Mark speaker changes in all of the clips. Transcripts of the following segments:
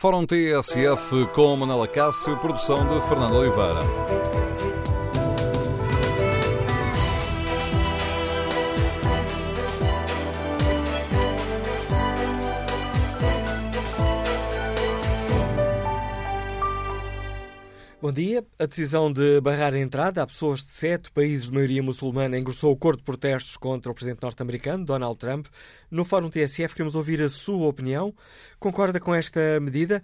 Speaker 1: Fórum TSF com Manela Cássio, produção de Fernando Oliveira.
Speaker 2: Bom dia. A decisão de barrar a entrada a pessoas de sete países de maioria muçulmana engrossou o cor de protestos contra o presidente norte-americano, Donald Trump. No Fórum TSF queremos ouvir a sua opinião. Concorda com esta medida?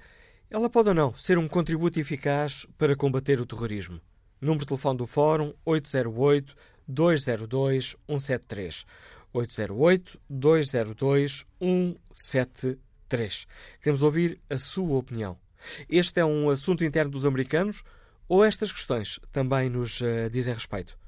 Speaker 2: Ela pode ou não ser um contributo eficaz para combater o terrorismo? Número de telefone do Fórum 808-202-173. 808-202-173. Queremos ouvir a sua opinião. Este é um assunto interno dos americanos ou estas questões também nos uh, dizem respeito?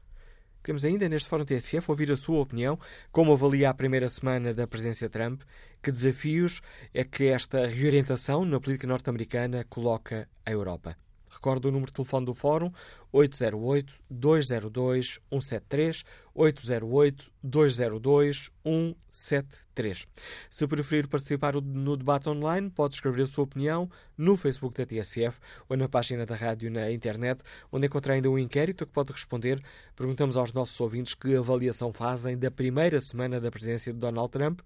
Speaker 2: Queremos ainda neste Fórum TSF ouvir a sua opinião, como avalia a primeira semana da presidência Trump, que desafios é que esta reorientação na política norte-americana coloca a Europa. Recordo o número de telefone do Fórum 808-202-173, 808-202-173. Se preferir participar no debate online, pode escrever a sua opinião no Facebook da TSF ou na página da rádio na internet, onde encontra ainda um inquérito que pode responder. Perguntamos aos nossos ouvintes que avaliação fazem da primeira semana da presidência de Donald Trump.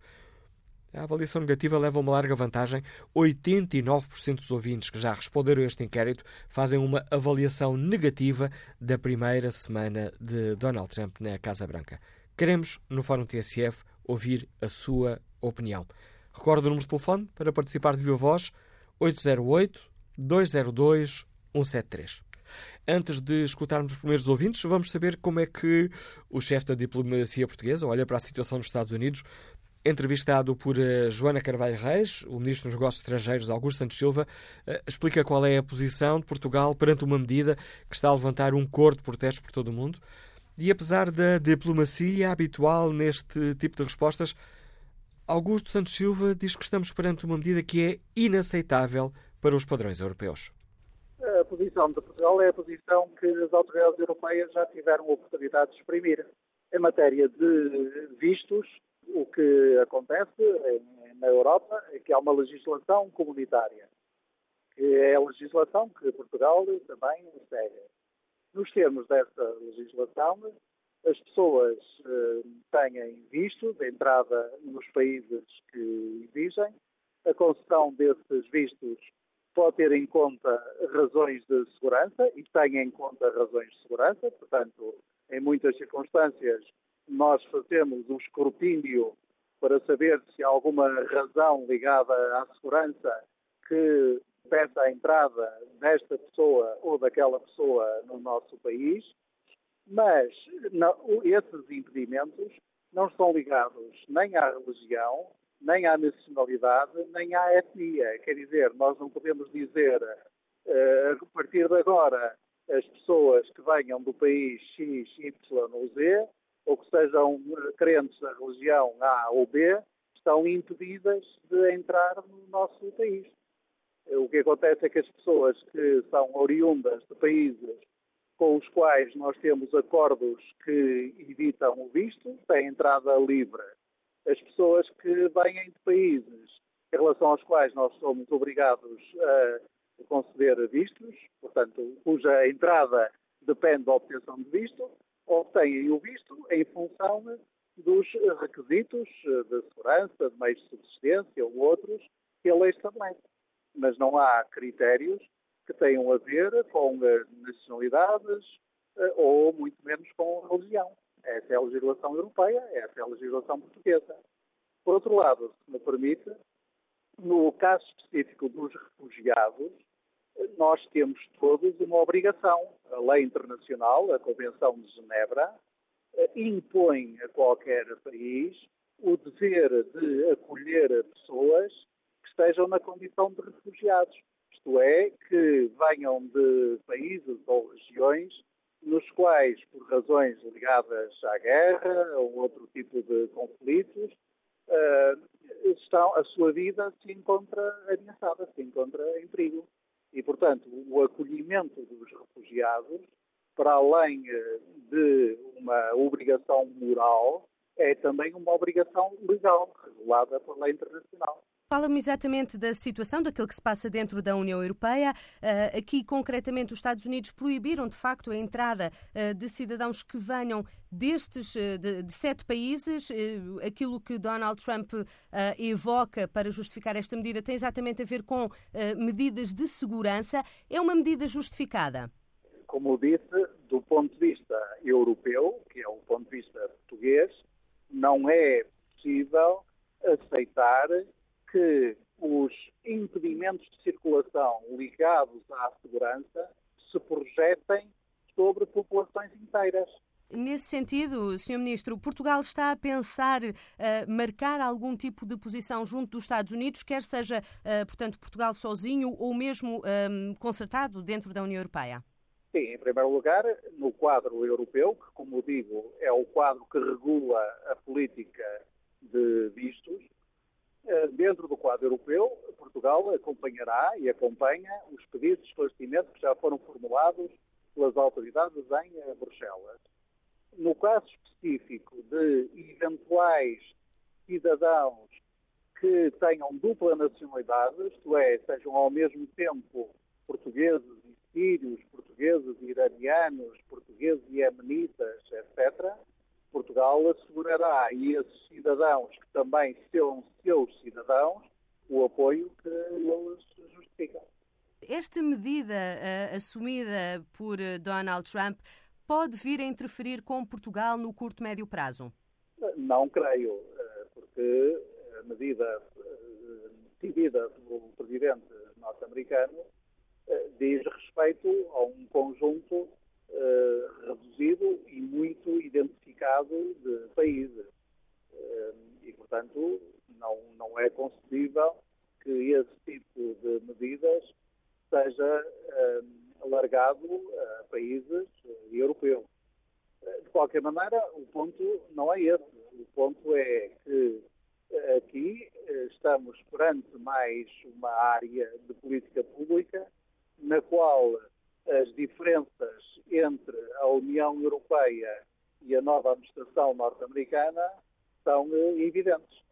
Speaker 2: A avaliação negativa leva uma larga vantagem. 89% dos ouvintes que já responderam a este inquérito fazem uma avaliação negativa da primeira semana de Donald Trump na Casa Branca. Queremos, no Fórum TSF, ouvir a sua opinião. Recordo o número de telefone para participar de viva voz: 808-202-173. Antes de escutarmos os primeiros ouvintes, vamos saber como é que o chefe da diplomacia portuguesa olha para a situação nos Estados Unidos entrevistado por uh, Joana Carvalho Reis, o Ministro dos Negócios Estrangeiros, Augusto Santos Silva, uh, explica qual é a posição de Portugal perante uma medida que está a levantar um cor de protestos por todo o mundo. E apesar da diplomacia habitual neste tipo de respostas, Augusto Santos Silva diz que estamos perante uma medida que é inaceitável para os padrões europeus.
Speaker 3: A posição de Portugal é a posição que as autoridades europeias já tiveram a oportunidade de exprimir. Em matéria de vistos, o que acontece na Europa é que há uma legislação comunitária, que é a legislação que Portugal também segue. Nos termos dessa legislação, as pessoas eh, têm visto de entrada nos países que exigem. A concessão desses vistos pode ter em conta razões de segurança e tem em conta razões de segurança, portanto, em muitas circunstâncias, nós fazemos um escrutínio para saber se há alguma razão ligada à segurança que peça a entrada desta pessoa ou daquela pessoa no nosso país, mas não, esses impedimentos não estão ligados nem à religião, nem à nacionalidade, nem à etnia. Quer dizer, nós não podemos dizer, uh, a partir de agora, as pessoas que venham do país X, Y ou Z ou que sejam crentes da religião A ou B, estão impedidas de entrar no nosso país. O que acontece é que as pessoas que são oriundas de países com os quais nós temos acordos que evitam o visto têm entrada livre. As pessoas que vêm de países em relação aos quais nós somos obrigados a conceder vistos, portanto, cuja entrada depende da obtenção de visto, obtêm o visto em função dos requisitos de segurança, de meios de subsistência ou outros que a lei estabelece. Mas não há critérios que tenham a ver com nacionalidades eh, ou muito menos com religião. Essa é a legislação europeia, essa é a legislação portuguesa. Por outro lado, se me permite, no caso específico dos refugiados, nós temos todos uma obrigação. A lei internacional, a Convenção de Genebra, eh, impõe a qualquer país o dever de acolher pessoas que estejam na condição de refugiados. Isto é, que venham de países ou regiões nos quais, por razões ligadas à guerra ou outro tipo de conflitos, eh, estão, a sua vida se encontra ameaçada, se encontra em perigo. E, portanto, o acolhimento dos refugiados, para além eh, de uma obrigação moral, é também uma obrigação legal, regulada pela lei internacional.
Speaker 4: Fala-me exatamente da situação, daquilo que se passa dentro da União Europeia. Uh, aqui, concretamente, os Estados Unidos proibiram, de facto, a entrada uh, de cidadãos que venham destes uh, de, de, sete países. aquilo que Donald Trump evoca para justificar esta medida tem exatamente a ver com medidas de segurança. É uma medida justificada?
Speaker 3: Como disse, do ponto de vista europeu, que é o ponto de vista português, não é possível aceitar que os impedimentos de circulação ligados à segurança se projetem sobre populações inteiras.
Speaker 4: Nesse sentido, Sr. Ministro, Portugal está a pensar uh, marcar algum tipo de posição junto dos Estados Unidos, quer seja, uh, portanto, Portugal sozinho ou mesmo um, ehm, concertado dentro da União Europeia?
Speaker 3: Sim, em primeiro lugar, no quadro europeu, que, como digo, é o quadro que regula a política de vistos, dentro do quadro europeu, Portugal acompanhará e acompanha os pedidos de esclarecimento que já foram formulados pelas autoridades em eh, Bruxelas. No caso específico de eventuais cidadãos que tenham dupla nacionalidade, isto é, sejam ao mesmo tempo portugueses e sírios, portugueses e iranianos, portugueses e amenitas, etc., Portugal assegurará a esses cidadãos que também são seus cidadãos o apoio que eles justificam.
Speaker 4: Esta medida uh, assumida por uh, Donald Trump pode vir a interferir com Portugal no curto médio prazo?
Speaker 3: Não creio, uh, porque a medida decidida pelo presidente norte-americano diz respeito a um conjunto reduzido e muito identificado de países. e, portanto, não, não é concebível que esse tipo de medidas seja alargado a países europeus. De qualquer maneira, o ponto não é esse. O ponto é que aqui estamos perante mais uma área de política pública na qual as diferenças entre a União Europeia e a nova administração norte-americana são eh, evidentes.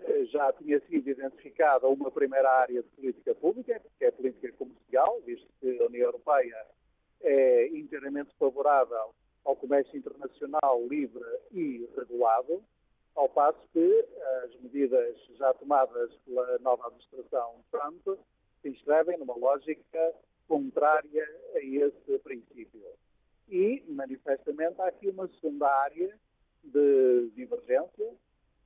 Speaker 3: Eh, já tinha sido identificada uma primeira área de política pública, que é a política comercial, visto que a União Europeia é inteiramente favorável ao comércio internacional livre e regulado, ao passo que as medidas já tomadas pela nova administração Trump se inscrevem numa lógica contrária a esse princípio. E, manifestamente, há aqui uma segunda área de divergência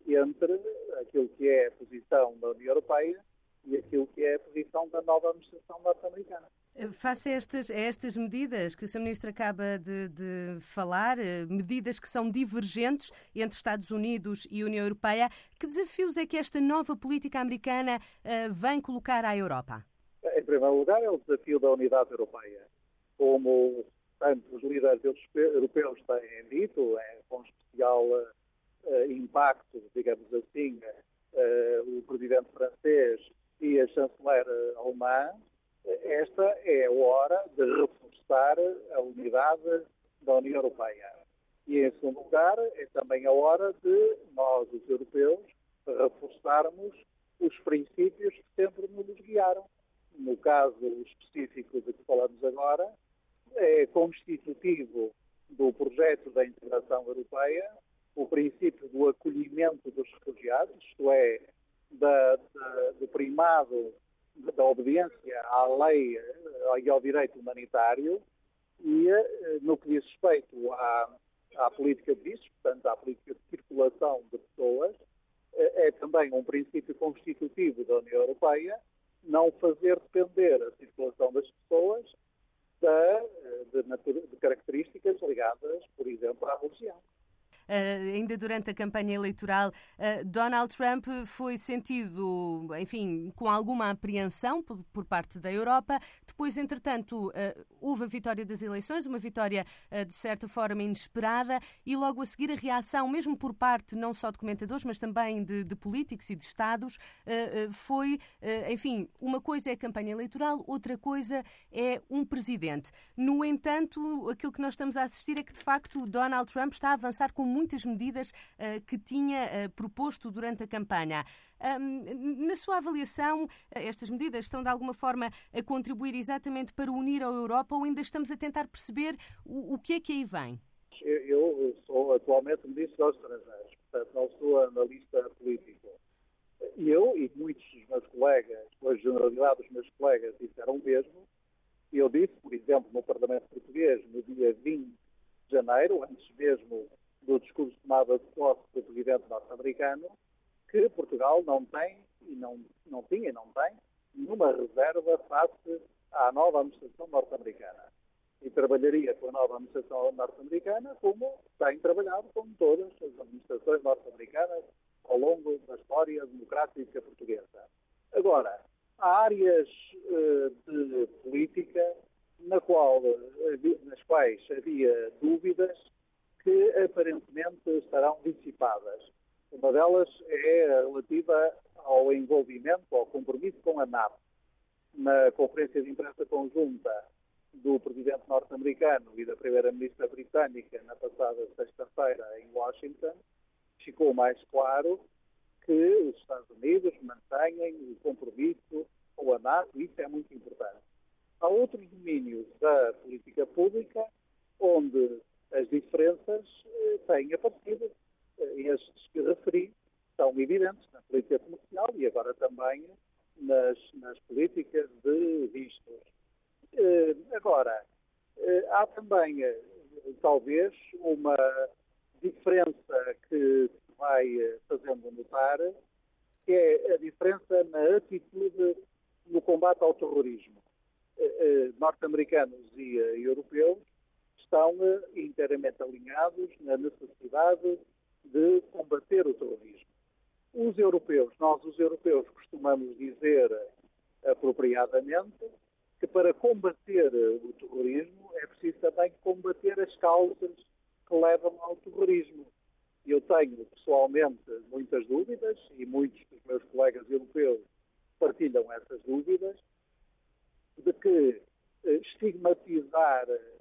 Speaker 3: entre aquilo que é a posição da União Europeia e aquilo que é a posição da nova administração norte-americana.
Speaker 4: Face a estas, a estas medidas que o Sr. Ministro acaba de, de, falar, eh, medidas que são divergentes entre Estados Unidos e União Europeia, que desafios é que esta nova política americana uh, vem colocar à Europa?
Speaker 3: Em primeiro lugar, é o desafio da unidade europeia. Como tanto os líderes europeus têm dito, é, com especial uh, impacto, digamos assim, uh, o presidente francês e a chanceler alemã, esta é a hora de reforçar a unidade da União Europeia. E, em segundo lugar, é também a hora de nós, os europeus, reforçarmos os princípios que sempre nos guiaram no caso específico de que falamos agora, é constitutivo do projeto da integração europeia o princípio do acolhimento dos refugiados, isto é, da, da, do primado da obediência à lei e ao direito humanitário e, eh, no que diz respeito à, à política de vistos, portanto, à política de circulação de pessoas, é, é também um princípio constitutivo da União Europeia não fazer depender a circulação das pessoas de, de características ligadas, por exemplo, à religião.
Speaker 4: Uh, ainda durante a campanha eleitoral, uh, Donald Trump foi sentido, enfim, com alguma apreensão por, por parte da Europa. Depois, entretanto, uh, houve a vitória das eleições, uma vitória de certa forma inesperada, e logo a seguir a reação, mesmo por parte não só de comentadores, mas também de, de políticos e de Estados, foi, enfim, uma coisa é a campanha eleitoral, outra coisa é um presidente. No entanto, aquilo que nós estamos a assistir é que, de facto, Donald Trump está a avançar com muitas medidas que tinha proposto durante a campanha. Na sua avaliação, estas medidas estão de alguma forma a contribuir exatamente para unir a Europa ou ainda estamos a tentar perceber o, que é que aí vem?
Speaker 3: Eu sou atualmente ministro dos estrangeiros, portanto não sou analista político. Eu e muitos dos meus colegas, a generalidade dos meus colegas disseram o mesmo. Eu disse, por exemplo, no Parlamento Português, no dia 20 de janeiro, antes mesmo do discurso tomado de posse do presidente norte-americano, que Portugal não tem e não, não tinha e não tem nenhuma reserva face à nova administração norte-americana. E trabalharia com a nova administração norte-americana como tem trabalhado com todas as administrações norte-americanas ao longo da história democrática portuguesa. Agora, há áreas uh, de política na qual, uh, nas quais havia dúvidas que aparentemente estarão dissipadas. Uma delas é relativa ao envolvimento, ao compromisso com a NATO. Na conferência de imprensa conjunta do presidente norte-americano e da primeira-ministra britânica na passada sexta-feira em Washington, ficou mais claro que os Estados Unidos mantêm o compromisso com a NATO, isso é muito importante. Há outros domínios da política pública onde as diferenças eh, têm aparecido estes que referi são evidentes na política comercial e agora também nas, nas políticas de vistos. Eh, agora, eh, há também, eh, talvez, uma diferença que se vai fazendo notar, que é a diferença na atitude no combate ao terrorismo. Norte-americanos e europeus estão inteiramente alinhados na necessidade de combater o terrorismo. Os europeus, nós os europeus costumamos dizer apropriadamente que para combater o terrorismo é preciso também combater as causas que levam ao terrorismo. Eu tenho pessoalmente muitas dúvidas e muitos dos meus colegas europeus partilham essas dúvidas de que eh, estigmatizar eh,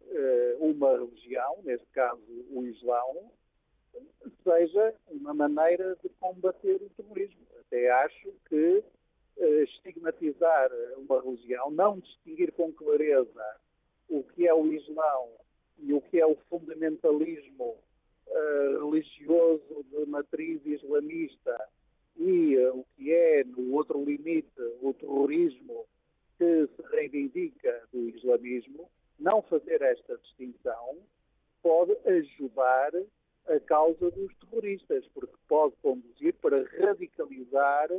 Speaker 3: uma religião, neste caso o Islão, seja uma maneira de combater o terrorismo. Até acho que eh, estigmatizar uma religião, não distinguir com clareza o que é o Islão e o que é o fundamentalismo uh, religioso de matriz islamista e uh, o que é, no outro limite, o terrorismo que se reivindica do islamismo, não fazer esta distinção pode ajudar a causa dos terroristas, porque pode conduzir para radicalizar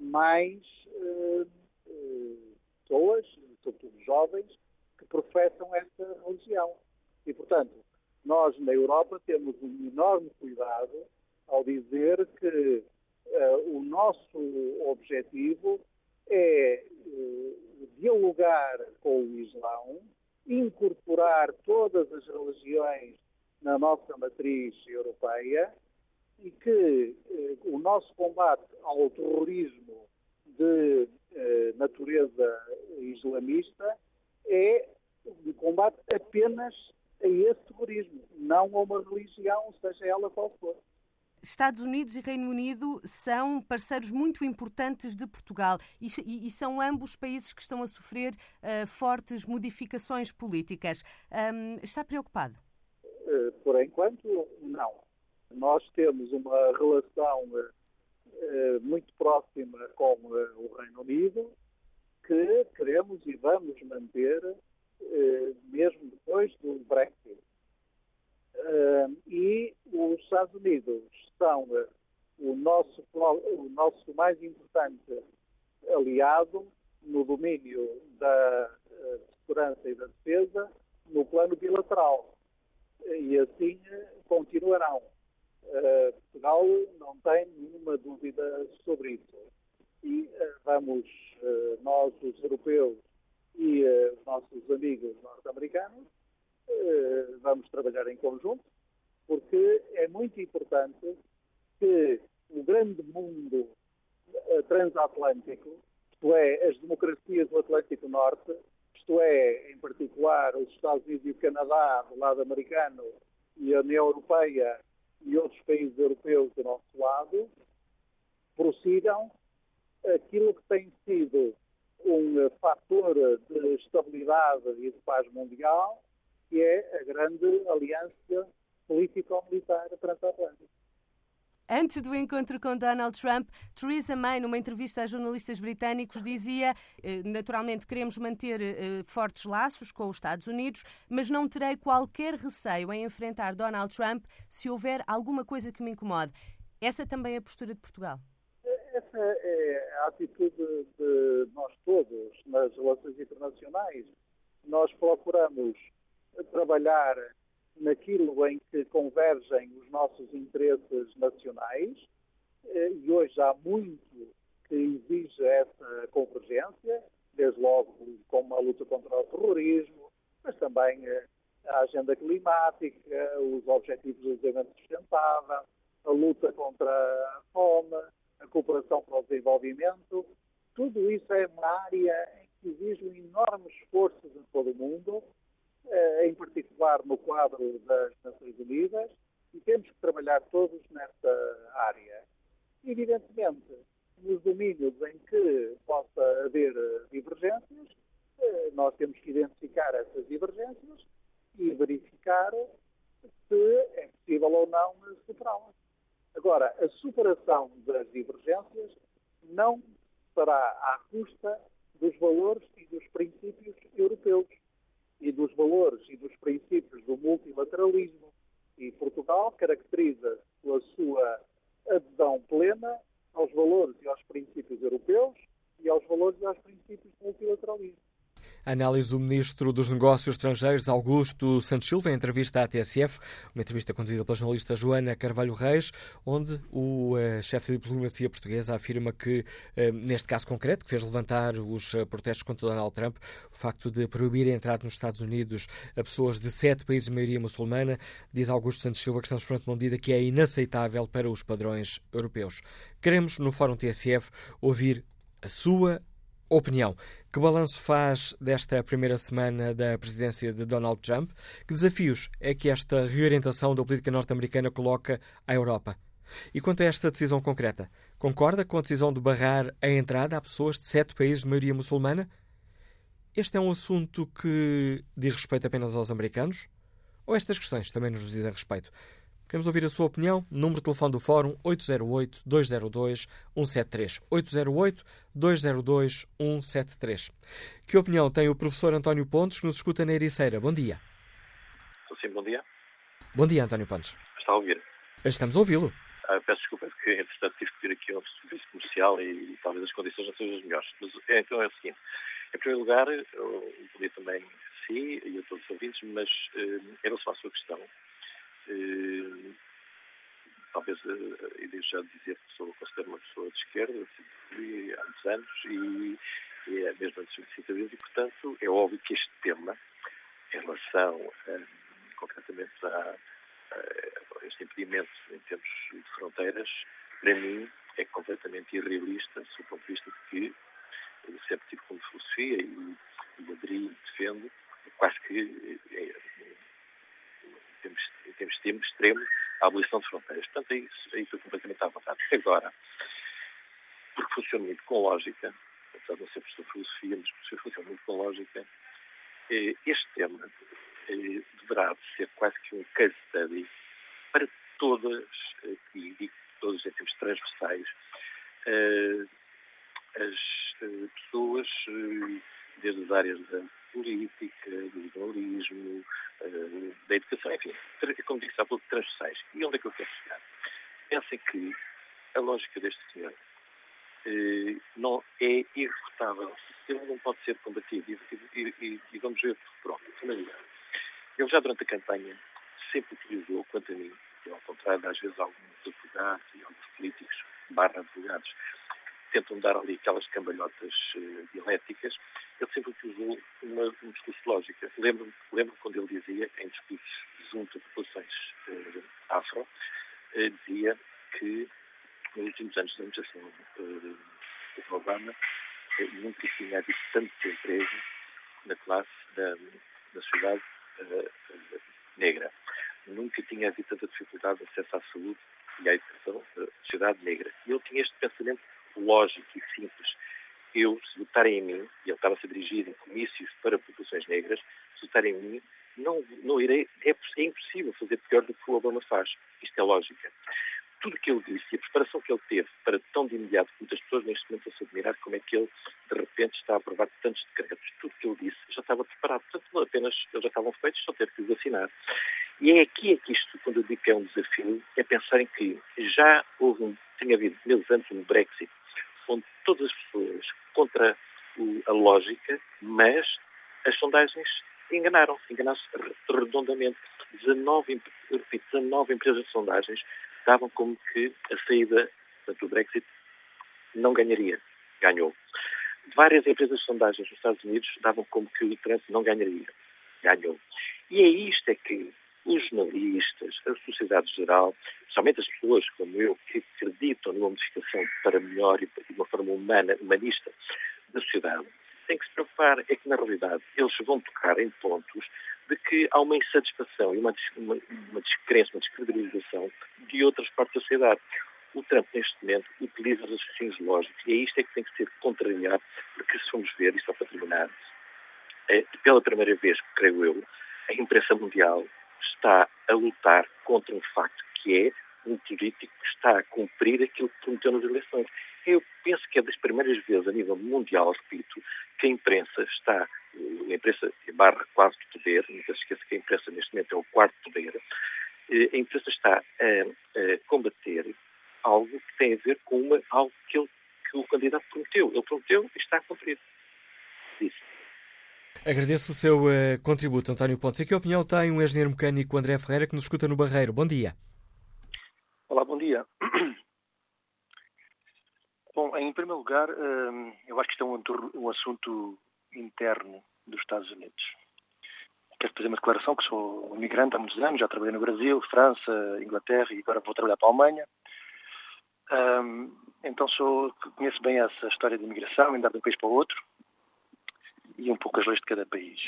Speaker 3: mais uh, uh, pessoas, sobretudo jovens, que professam esta religião. E, portanto, nós na Europa temos um enorme cuidado ao dizer que uh, o nosso objetivo é dialogar com o Islão, incorporar todas as religiões na nossa matriz europeia e que eh, o nosso combate ao terrorismo de eh, natureza islamista é um combate apenas a esse terrorismo, não a uma religião, seja ela qual for.
Speaker 4: Estados Unidos e Reino Unido são parceiros muito importantes de Portugal e, e, e são ambos países que estão a sofrer uh, fortes modificações políticas. Um, está preocupado?
Speaker 3: Eh, por enquanto, não. Nós temos uma relação eh, muito próxima com o Reino Unido que queremos e vamos manter mesmo depois do Brexit. E os Estados Unidos são o nosso, o nosso mais importante aliado no domínio da segurança e da defesa no plano bilateral e assim continuarão. Uh, Portugal não tem nenhuma dúvida sobre isso. E vamos, nós, os europeus e os nossos amigos norte-americanos, vamos trabalhar em conjunto, porque é muito importante que o grande mundo transatlântico, isto é, as democracias do Atlântico Norte, isto é, em particular, os Estados Unidos e o Canadá do lado americano e a União Europeia e outros países europeus do nosso lado prossigam aquilo que tem sido um fator de estabilidade e de paz mundial, que é a grande aliança político-militar transatlântica.
Speaker 4: Antes do encontro com Donald Trump, Theresa May, numa entrevista a jornalistas britânicos, dizia: eh, naturalmente queremos manter eh, fortes laços com os Estados Unidos, mas não terei qualquer receio em enfrentar Donald Trump se houver alguma coisa que me incomode. Essa também é a postura de Portugal.
Speaker 3: Essa é a atitude de nós todos nas relações internacionais. Nós procuramos trabalhar naquilo em que convergem os nossos interesses nacionais, eh, e hoje há muito que exige essa convergência, desde logo como a luta contra o terrorismo, mas também eh, a agenda climática, os objetivos do desenvolvimento sustentável, a luta contra a fome, a cooperação para o desenvolvimento. Tudo isso é uma área em que exige um enorme esforço de todo o mundo em particular no quadro das Nações Unidas, e temos que trabalhar todos nesta área. Evidentemente, nos domínios em que possa haver divergências, eh, nós temos que identificar essas divergências e verificar se é possível ou não superá-las. Agora, a superação das divergências não será à custa dos valores e dos princípios europeus e dos valores e dos princípios do multilateralismo. E Portugal caracteriza pela sua adesão plena aos valores e aos princípios europeus e aos valores e aos princípios do multilateralismo.
Speaker 2: A análise do Ministro dos Negócios Estrangeiros, Augusto Santos Silva, em entrevista à TSF, uma entrevista conduzida pela jornalista Joana Carvalho Reis, onde o uh, chefe de diplomacia portuguesa afirma que, uh, neste caso concreto, que fez levantar os uh, protestos contra Donald Trump, o facto de proibir a entrada nos Estados Unidos a pessoas de sete países de maioria muçulmana, diz Augusto Santos Silva que estamos a uma medida que é inaceitável para os padrões europeus. Queremos, no Fórum TSF, ouvir a sua opinião. Que balanço faz desta primeira semana da presidência de Donald Trump? Que desafios é que esta reorientação da política norte-americana coloca à Europa? E quanto a esta decisão concreta, concorda com a decisão de barrar a entrada a pessoas de sete países de maioria muçulmana? Este é um assunto que diz respeito apenas aos americanos? Ou estas questões também nos dizem respeito? Queremos ouvir a sua opinião. Número de telefone do Fórum 808-202-173. 808-202-173. Que opinião tem o professor António Pontes, que nos escuta na Ericeira? Bom dia.
Speaker 5: Sim, bom dia.
Speaker 2: Bom dia, António Pontes.
Speaker 5: Está a ouvir?
Speaker 2: Estamos a ouvi-lo.
Speaker 5: Ah, peço desculpa, porque entretanto tive que vir aqui ao serviço comercial e, talvez as condições não sejam as melhores. Mas é, então é o seguinte. Em primeiro lugar, eu podia também a si e a todos os ouvintes, mas eh, em relação à sua questão, talvez, eh, devo já dizer que sou, considero uma pessoa de esquerda, há muitos anos e, é mesmo antes de 50 e, portanto, é óbvio que este tema, em relação eh, concretamente a, a, este impedimento em termos de fronteiras, para mim é completamente irrealista, do ponto de vista de que eu sempre tive como filosofia e, e aderi e defendo, quase que é, termos, em termos, termos a abolição de fronteiras. Portanto, aí, aí estou completamente à vontade. Agora, porque funciona muito com lógica, apesar de não ser professor de filosofia, mas funciona muito com lógica, eh, este tema eh, deverá ser quase que um case study para todas, eh, e digo todas em termos transversais, as pessoas, desde as áreas da uma, uma, descrença, uma descredibilização de outras partes da sociedade. O Trump, neste momento, utiliza os raciocínios lógicos e é isto é que tem que ser contrariado, porque se formos ver, e só para terminar, é, pela primeira vez, creio eu, a imprensa mundial está a lutar contra um facto que é um político que está a cumprir aquilo que prometeu nas eleições. Eu penso que é das primeiras vezes a nível mundial, repito, que a imprensa está, a imprensa barra quase de poder, não se esqueça que a imprensa neste momento é o quarto poder, eh, a imprensa está a, a combater algo que tem a ver com uma, algo que, ele, que o candidato prometeu. Ele prometeu e está a cumprir. Isso.
Speaker 2: Agradeço o seu uh, contributo, António Pontes. E que opinião tem o engenheiro mecânico André Ferreira que nos escuta no Barreiro? Bom dia.
Speaker 6: Olá, bom dia. Bom, em primeiro lugar, hum, eu acho que isto é um, um assunto interno dos Estados Unidos. Quero fazer uma declaração que sou imigrante há muitos anos, já trabalhei no Brasil, França, Inglaterra e agora vou trabalhar para a Alemanha. Um, então sou, conheço bem essa história de imigração, andar de um país para o outro e um pouco as leis de cada país.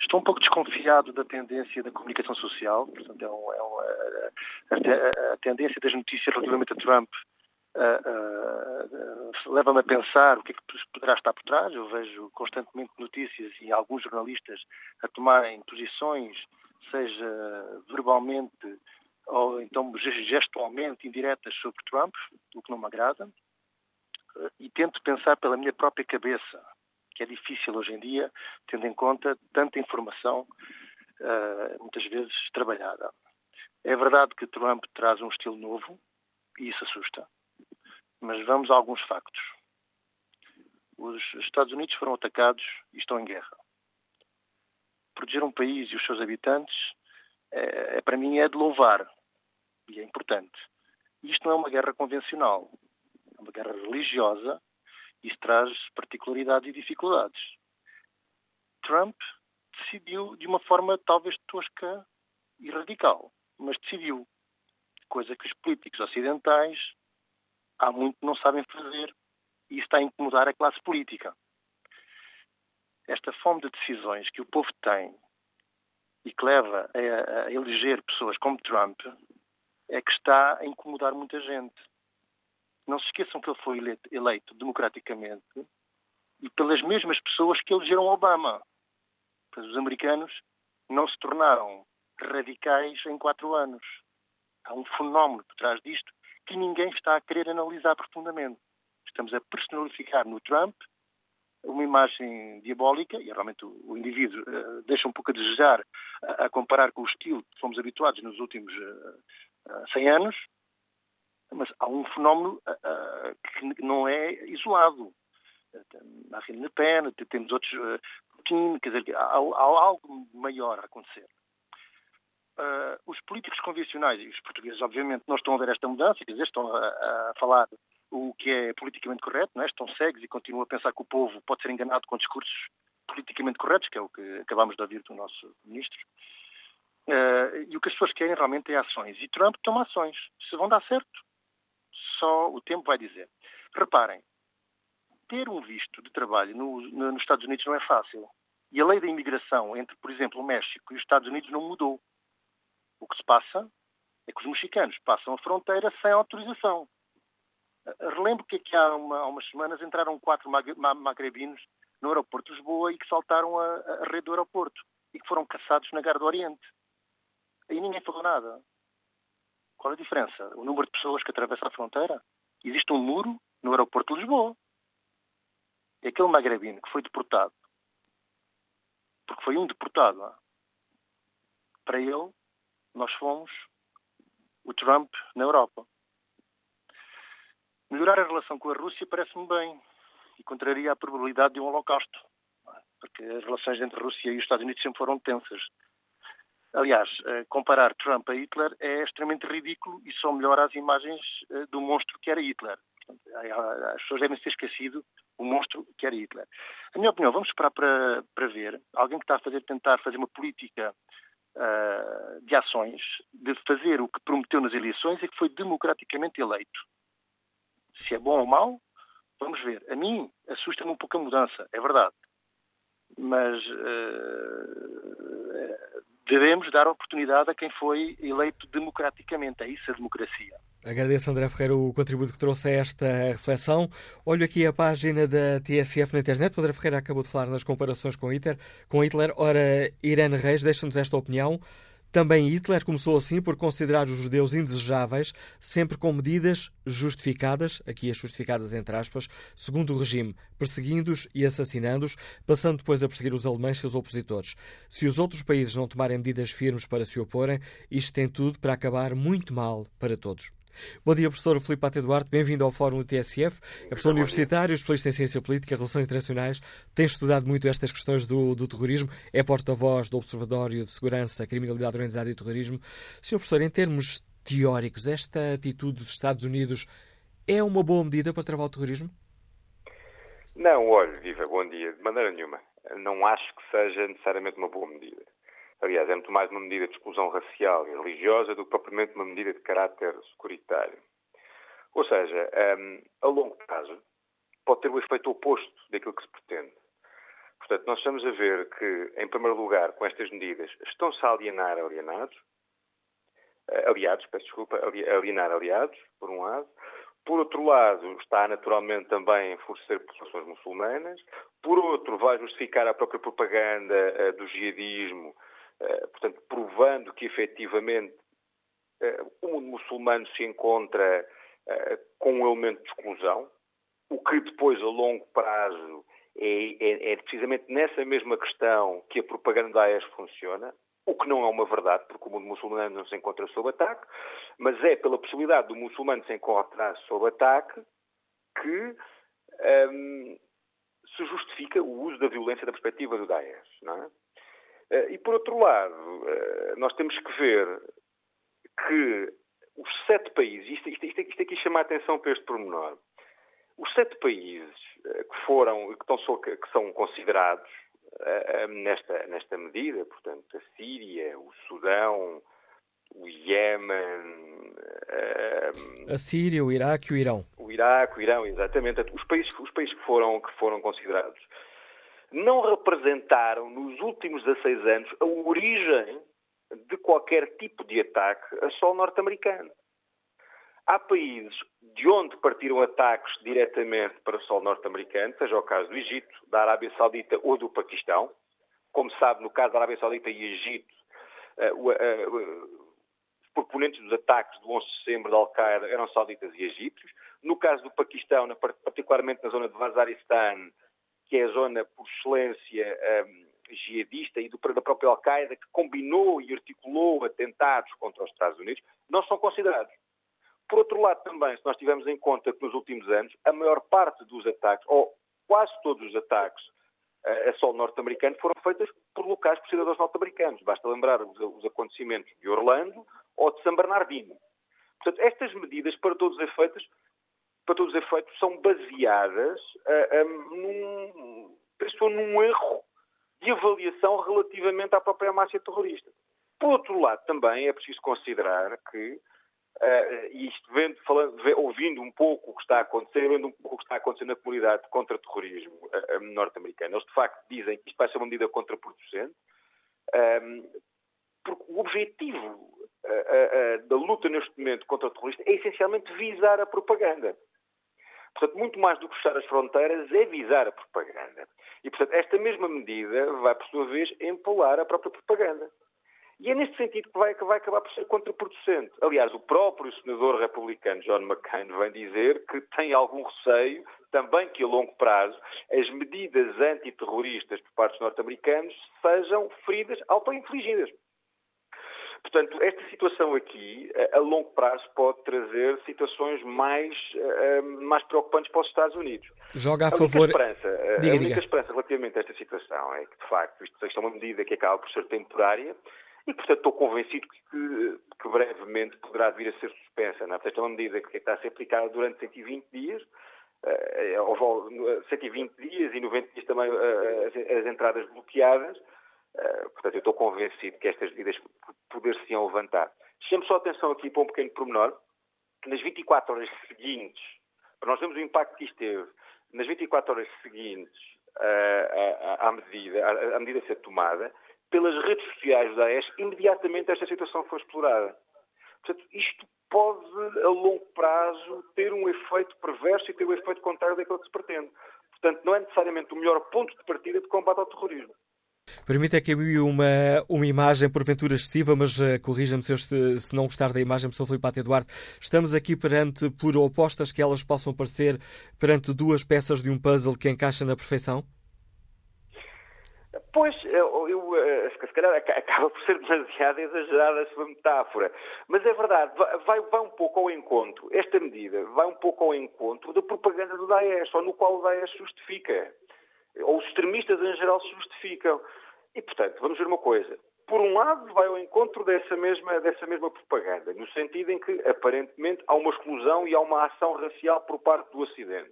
Speaker 6: Estou um pouco desconfiado da tendência da comunicação social, portanto, é, um, é um, a, a, a, tendência das notícias relativamente a Trump uh, leva-me a pensar o que é que poderá estar por trás. Eu vejo constantemente notícias e alguns jornalistas a tomarem posições, seja verbalmente ou então gestualmente indiretas sobre Trump, o que não me agrada, e tento pensar pela minha própria cabeça, que é difícil hoje em dia, tendo em conta tanta informação, uh, muitas vezes trabalhada. É verdade que Trump traz um estilo novo, e isso assusta. Mas vamos a alguns factos. Os Estados Unidos foram atacados e estão em guerra. Proteger um país e os seus habitantes, é, é, para mim, é de louvar. E é importante. Isto não é uma guerra convencional. É uma guerra religiosa. Isso traz particularidades e dificuldades. Trump decidiu de uma forma talvez tosca e radical, mas decidiu. Coisa que os políticos ocidentais há muito não sabem fazer e isso está a incomodar a classe política. Esta fome de decisões que o povo tem e que leva a, a eleger pessoas como Trump é que está a incomodar muita gente. Não se esqueçam que ele foi eleito, eleito democraticamente e pelas mesmas pessoas que elegeram Obama. Pois os americanos não se tornaram radicais em quatro anos. Há um fenómeno por trás disto que ninguém está a querer analisar profundamente. Estamos a personalificar no Trump uma imagem diabólica, e realmente o, o indivíduo uh, deixa um pouco a desejar a, a, comparar com o estilo que fomos habituados nos últimos uh, uh, 100 anos, mas há um fenómeno uh, que não é isolado. Marine Le Pen, temos outros, Putin, quer dizer, há, há algo maior a acontecer. Uh, os políticos convencionais, e os portugueses, obviamente, não estão a ver esta mudança, quer dizer, estão a, a falar o que é politicamente correto, não é? estão cegos e continuam a pensar que o povo pode ser enganado com discursos politicamente corretos, que é o que acabamos de ouvir do nosso ministro. Uh, e o que as pessoas querem realmente é ações. E Trump toma ações. Se vão dar certo, só o tempo vai dizer. Reparem, ter um visto de trabalho no, no, nos Estados Unidos não é fácil. E a lei da imigração entre, por exemplo, o México e os Estados Unidos não mudou. O que se passa é que os mexicanos passam a fronteira sem autorização. Relembro que aqui há, uma, há umas semanas entraram quatro magrebinos no aeroporto de Lisboa e que saltaram a, a rede do aeroporto e que foram caçados na Gara do Oriente. Aí ninguém falou nada. Qual a diferença? O número de pessoas que atravessam a fronteira? Existe um muro no aeroporto de Lisboa. E aquele magrebino que foi deportado, porque foi um deportado, para ele, nós fomos o Trump na Europa. Melhorar a relação com a Rússia parece-me bem e contraria a probabilidade de um holocausto, porque as relações entre a Rússia e os Estados Unidos sempre foram tensas. Aliás, eh, comparar Trump a Hitler é extremamente ridículo e só melhora as imagens eh, do monstro que era Hitler. As pessoas devem ter esquecido o monstro que era Hitler. A minha opinião, vamos esperar para, para ver alguém que está a fazer, tentar fazer uma política uh, de ações, de fazer o que prometeu nas eleições e que foi democraticamente eleito. Se é bom ou mau, vamos ver. A mim assusta-me um pouco a mudança, é verdade. Mas uh, devemos dar oportunidade a quem foi eleito democraticamente. É isso a democracia.
Speaker 2: Agradeço, André Ferreira, o contributo que trouxe a esta reflexão. Olho aqui a página da TSF na internet. O André Ferreira acabou de falar nas comparações com Hitler. Com Hitler. Ora, Irene Reis deixa-nos esta opinião. Também Hitler começou assim por considerar os judeus indesejáveis, sempre com medidas justificadas, aqui as justificadas entre aspas, segundo o regime, perseguindo-os e assassinando-os, passando depois a perseguir os alemães seus opositores. Se os outros países não tomarem medidas firmes para se oporem, isto tem tudo para acabar muito mal para todos. Bom dia, professor Filipe Pate Duarte, bem-vindo ao Fórum do TSF. É professor universitário, especialista em Ciência Política e Relações Internacionais, tem estudado muito estas questões do, do terrorismo, é porta-voz do Observatório de Segurança, Criminalidade Organizada e Terrorismo. Senhor professor, em termos teóricos, esta atitude dos Estados Unidos é uma boa medida para travar o terrorismo?
Speaker 7: Não, olhe, viva, bom dia. De maneira nenhuma. Não acho que seja necessariamente uma boa medida. Aliás, é muito mais uma medida de exclusão racial e religiosa do que propriamente uma medida de caráter securitário. Ou seja, um, a longo prazo, pode ter o efeito oposto daquilo que se pretende. Portanto, nós estamos a ver que, em primeiro lugar, com estas medidas, estão-se a alienar alienados, eh, aliados, peço desculpa, alienar aliados, por um lado. Por outro lado, está naturalmente também a enfurecer populações muçulmanas. Por outro, vai justificar a própria propaganda uh, do jihadismo eh, portanto, provando que efetivamente eh, o mundo muçulmano se encontra eh, com um elemento de exclusão, o que depois, a longo prazo, é, é, é, precisamente nessa mesma questão que a propaganda da AES funciona, o que não é uma verdade, porque o mundo muçulmano não se encontra sob ataque, mas é pela possibilidade do muçulmano se encontrar sob ataque que um, se justifica o uso da violência da perspectiva do Daesh. Não é? Eh, e, por outro lado, eh, nós temos que ver que os sete países, isto, isto, isto aqui chama a atenção para este pormenor, os sete países eh, que foram, que, estão, que são considerados nesta, nesta medida, portanto, a Síria, o Sudão, o Iémen.
Speaker 2: A Síria, o Iraque e o Irão.
Speaker 7: O Iraque, o Irão, exatamente. Os países, os países que, foram, que foram considerados não representaram nos últimos 16 anos a origem de qualquer tipo de ataque a solo norte-americano. Há países de onde partiram ataques diretamente para o solo norte-americano, seja o caso do Egito, da Arábia Saudita ou do Paquistão. Como sabe, no caso da Arábia Saudita e Egito, uh, uh, uh, os proponentes dos ataques do 11 de setembro da Al-Qaeda eram sauditas e egípcios. No caso do Paquistão, particularmente na zona de Waziristan, que é a zona por excelência um, jihadista e do, da própria Al-Qaeda, que combinou e articulou atentados contra os Estados Unidos, não são considerados. Por outro lado, também, se nós tivermos em conta que nos últimos anos, a maior parte dos ataques, ou quase todos os ataques a solo norte-americano, foram feitos por locais por cidadãos norte-americanos. Basta lembrar os, os acontecimentos de Orlando ou de San Bernardino. Portanto, estas medidas, para todos os efeitos, para todos os efeitos, são baseadas uh, um, num, pensou num erro de avaliação relativamente à própria máfia terrorista. Por outro lado, também é preciso considerar que, uh, isto vendo, falando, ouvindo um pouco o que está a acontecer, vendo um pouco o que está a acontecer na comunidade de contra-terrorismo uh, norte-americana, eles de facto dizem que isto vai ser uma medida contraproducente, um, porque o objetivo uh, uh, da luta neste momento contra o terrorista é essencialmente visar a propaganda. Portanto, muito mais do que fechar as fronteiras é visar a propaganda. E, portanto, esta mesma medida vai, por sua vez, empolar a própria propaganda. E é neste sentido que vai, que vai acabar por ser contraproducente. Aliás, o próprio senador republicano John McCain vem dizer que tem algum receio também que a longo prazo as medidas antiterroristas por parte dos norte-americanos sejam feridas auto-infligidas. Portanto, esta situação aqui, a longo prazo, pode trazer situações mais, eh, mais preocupantes para os Estados Unidos.
Speaker 2: Joga a, a favor.
Speaker 7: Esperança, diga, a única diga. esperança relativamente a esta situação é que, de facto, isto é uma medida que acaba por ser temporária e, portanto, estou convencido que, que brevemente poderá vir a ser suspensa. Não é? Portanto, é uma medida que está a ser aplicada durante 120 dias, uh, 120 dias e 90 dias também as, entradas bloqueadas. Uh, portanto, eu estou convencido que estas medidas poder-se-iam levantar. Chame só atenção aqui para um pequeno pormenor, que nas 24 horas seguintes, para nós vermos o impacto que isto teve, nas 24 horas seguintes à, à, medida, à, à medida ser tomada, pelas redes sociais da AES, imediatamente esta situação foi explorada. Portanto, isto pode, a longo prazo, ter um efeito perverso e ter um efeito contrário daquilo que se pretende. Portanto, não é necessariamente o melhor ponto de partida de combate ao terrorismo.
Speaker 2: Permita que eu envie uma, uma imagem, porventura excessiva, mas uh, corrija-me se, se, não gostar da imagem, professor Filipe Pate Eduardo. Estamos aqui perante, por opostas que elas possam parecer, perante duas peças de um puzzle que encaixa na perfeição?
Speaker 7: Pois, eu, eu, eh, se calhar acaba por ser demasiado exagerada a sua metáfora. Mas é verdade, vai, vai um pouco ao encontro, esta medida vai um pouco ao encontro da propaganda do Daesh, ou no qual o Daesh justifica. Ou os extremistas em geral se justificam. E, portanto, vamos ver uma coisa. Por um lado, vai ao encontro dessa mesma, dessa mesma propaganda, no sentido em que, aparentemente, há uma exclusão e há uma ação racial por parte do Ocidente.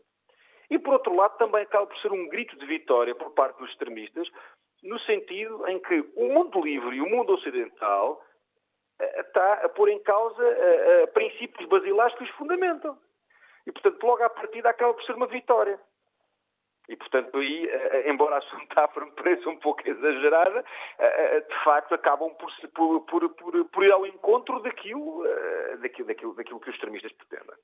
Speaker 7: E, por outro lado, também acaba por ser um grito de vitória por parte dos extremistas, no sentido em que o mundo livre e o mundo ocidental eh, está a pôr em causa uh, uh, princípios basilares que os fundamentam. E, portanto, logo à partida acaba por ser uma vitória. E, portanto, aí, embora a sua metáfora me pareça um pouco exagerada, de facto acabam por, por, por, por, ir ao encontro daquilo, daquilo, daquilo, daquilo que os extremistas pretendem.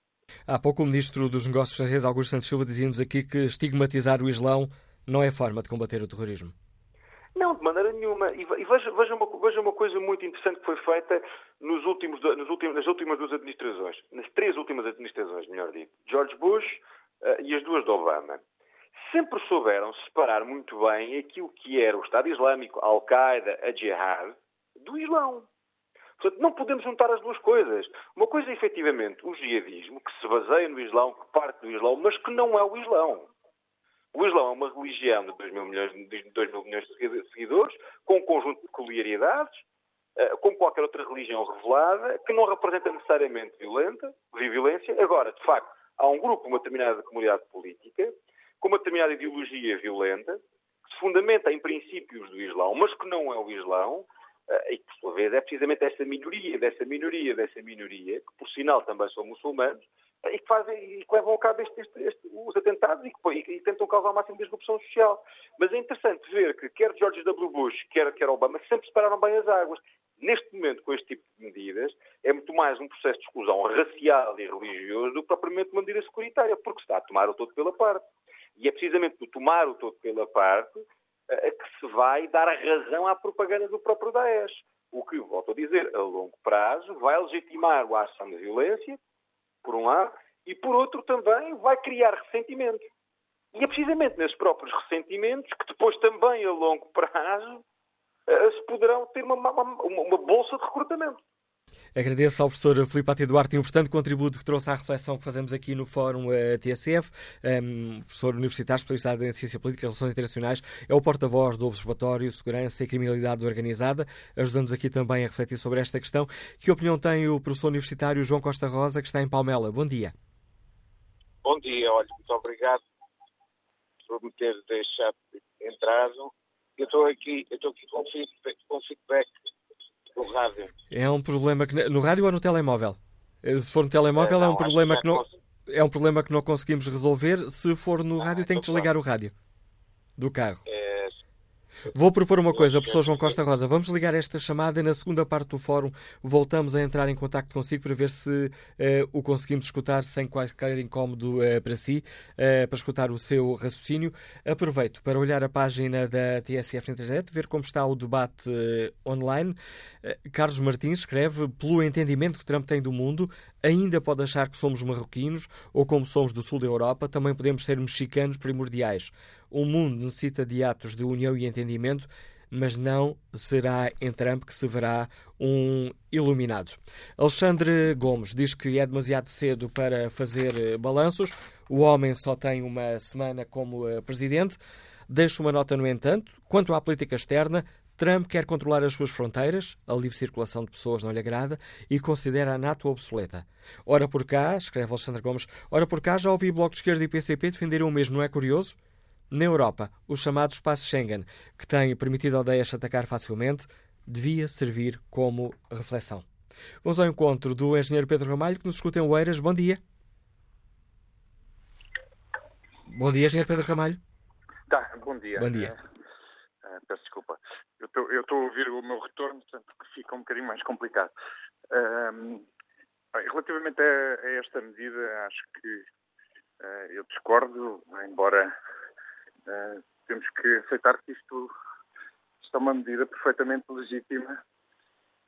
Speaker 2: Há pouco o Ministro dos Negócios Estrangeiros, Augusto Santos Silva, dizia-nos aqui que estigmatizar o Islão não é forma de combater o terrorismo.
Speaker 7: Não, de maneira nenhuma. E, veja, veja, uma, veja uma coisa muito interessante que foi feita nos últimos, nos últimos, nas últimas duas administrações, nas três últimas administrações, melhor dito, George Bush uh, e as duas de Obama. Sempre souberam separar muito bem aquilo que era o Estado Islâmico, a Al-Qaeda, a Jihad, do Islão. Portanto, não podemos juntar as duas coisas. Uma coisa é efetivamente o jihadismo, que se baseia no Islão, que parte do Islão, mas que não é o Islão. O Islão é uma religião de 2 mil milhões, de 2 mil milhões de seguidores, com um conjunto de peculiaridades, eh, como qualquer outra religião revelada, que não representa necessariamente violenta, violência. Agora, de facto, há um grupo, uma determinada comunidade política, com uma determinada ideologia violenta, que se fundamenta em princípios do Islão, mas que não é o Islão, eh, e que, por sua vez, é precisamente essa minoria, dessa minoria, dessa minoria, que, por sinal, também são muçulmanos, e que, fazem, e que levam a cabo este, este, este, os atentados e que, e que, tentam causar o máximo de disrupção social. Mas é interessante ver que quer George W. Bush, quer, quer Obama, sempre separaram bem as águas. Neste momento, com este tipo de medidas, é muito mais um processo de exclusão racial e religioso do que propriamente uma medida securitária, porque se está a tomar o todo pela parte. E é precisamente no tomar o todo pela parte eh, que se vai dar a razão à propaganda do próprio Daesh. O que, volto a dizer, a longo prazo vai legitimar a ação de violência, por um lado, e por outro também vai criar ressentimento. E é precisamente nesses próprios ressentimentos que depois também a longo prazo eh, se poderão ter uma, uma, uma bolsa de recrutamento.
Speaker 2: Agradeço ao professor Filipe Ati Duarte o importante contributo que trouxe à reflexão que fazemos aqui no Fórum uh, TSF. Um, professor universitário especializado em Ciência Política e Relações Internacionais, é o porta-voz do Observatório Segurança e Criminalidade Organizada, ajudando-nos aqui também a refletir sobre esta questão. Que opinião tem o professor universitário João Costa Rosa, que está em Palmela? Bom dia.
Speaker 8: Bom dia, olha, muito obrigado por me ter deixado entrar. Eu estou aqui, eu estou aqui com feedback, com feedback no rádio.
Speaker 2: É um problema que no rádio ou no telemóvel? Eh, se for no telemóvel é, não, é um problema que, não é um problema que não conseguimos resolver. Se for no ah, rádio tem que então desligar o rádio do carro.
Speaker 8: É,
Speaker 2: Vou propor uma coisa, professor João Costa Rosa. Vamos ligar esta chamada e na segunda parte do fórum voltamos a entrar em contato consigo para ver se uh, o conseguimos escutar sem qualquer incómodo uh, para si, uh, para escutar o seu raciocínio. Aproveito para olhar a página da TSF na internet, ver como está o debate online. Carlos Martins escreve: pelo entendimento que Trump tem do mundo, ainda pode achar que somos marroquinos ou como somos do sul da Europa, também podemos ser mexicanos primordiais. O mundo necessita de atos de união e entendimento, mas não será em Trump que se verá um iluminado. Alexandre Gomes diz que é demasiado cedo para fazer eh, balanços. O homem só tem uma semana como eh, presidente. Deixo uma nota, no entanto, quanto à política externa, Trump quer controlar as suas fronteiras, a livre circulação de pessoas não lhe agrada e considera a NATO obsoleta. Ora por cá, escreve Alexandre Gomes, ora por cá já ouvi Bloco de Esquerda e PCP defenderem o mesmo, não é curioso? Na Europa, o chamado espaço Schengen, que tem permitido aldeias atacar facilmente, devia servir como reflexão. Vamos ao encontro do engenheiro Pedro Ramalho, que nos escuta em Oeiras. Bom dia. Bom dia, engenheiro Pedro Ramalho.
Speaker 9: Tá, bom dia.
Speaker 2: Bom dia.
Speaker 9: Uh, peço desculpa. Eu estou a ouvir o meu retorno, portanto fica um bocadinho mais complicado. Uh, relativamente a, a, esta medida, acho que uh, eu discordo, embora Uh, temos que aceitar que isto, isto é uma medida perfeitamente legítima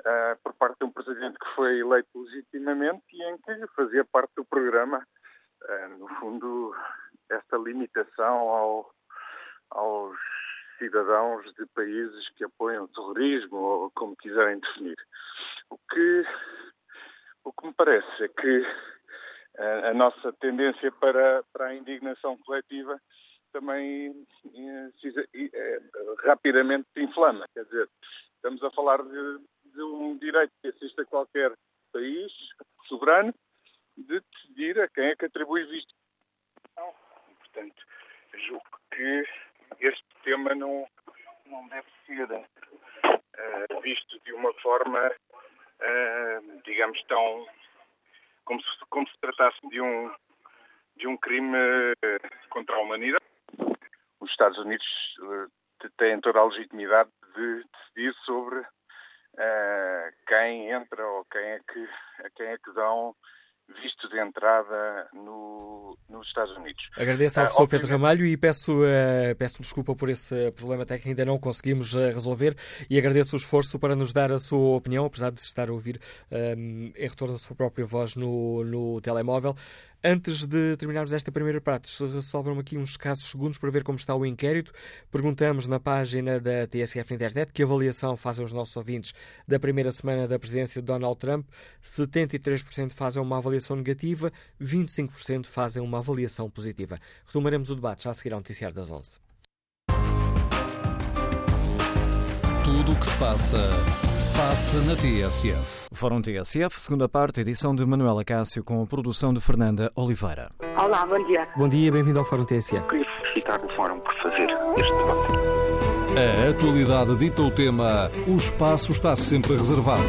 Speaker 9: uh, por parte de um presidente que foi eleito legitimamente e em que fazia parte do programa, uh, no fundo, esta limitação ao, aos cidadãos de países que apoiam o terrorismo ou como quiserem definir. O que, o que me parece é que a, a nossa tendência para, para a indignação coletiva também é, rapidamente se inflama. Quer dizer, estamos a falar de, de um direito que assiste a qualquer país soberano de decidir a quem é que atribui visto. Não. Portanto, julgo que este tema não, não deve ser uh, visto de uma forma, uh, digamos, tão. como se, como se tratasse de um, de um crime contra a humanidade os Estados Unidos uh, têm toda a legitimidade de decidir sobre uh, quem entra ou quem é que, a quem é que dão visto de entrada no, nos Estados Unidos.
Speaker 2: Agradeço ao ah, professor uh, Pedro Ramalho e peço, uh, peço desculpa por esse problema técnico que ainda não conseguimos uh, resolver e agradeço o esforço para nos dar a sua opinião, apesar de estar a ouvir em retorno da sua própria voz no, no telemóvel. Antes de terminarmos esta primeira parte, sobram aqui uns escassos segundos para ver como está o inquérito. Perguntamos na página da TSF Internet que avaliação fazem os nossos ouvintes da primeira semana da presidência de Donald Trump. 73% fazem uma avaliação negativa, 25% fazem uma avaliação positiva. Retomaremos o debate já a seguir ao noticiário das 11.
Speaker 1: Tudo o que se passa, passa na TSF.
Speaker 10: Fórum TSF, segunda parte, edição de Manuela Cássio, com a produção de Fernanda Oliveira.
Speaker 11: Olá, bom dia.
Speaker 2: Bom dia, bem-vindo ao Fórum TSF.
Speaker 11: Queria felicitar o Fórum por fazer este debate.
Speaker 1: A atualidade dita o tema, o espaço está sempre reservado.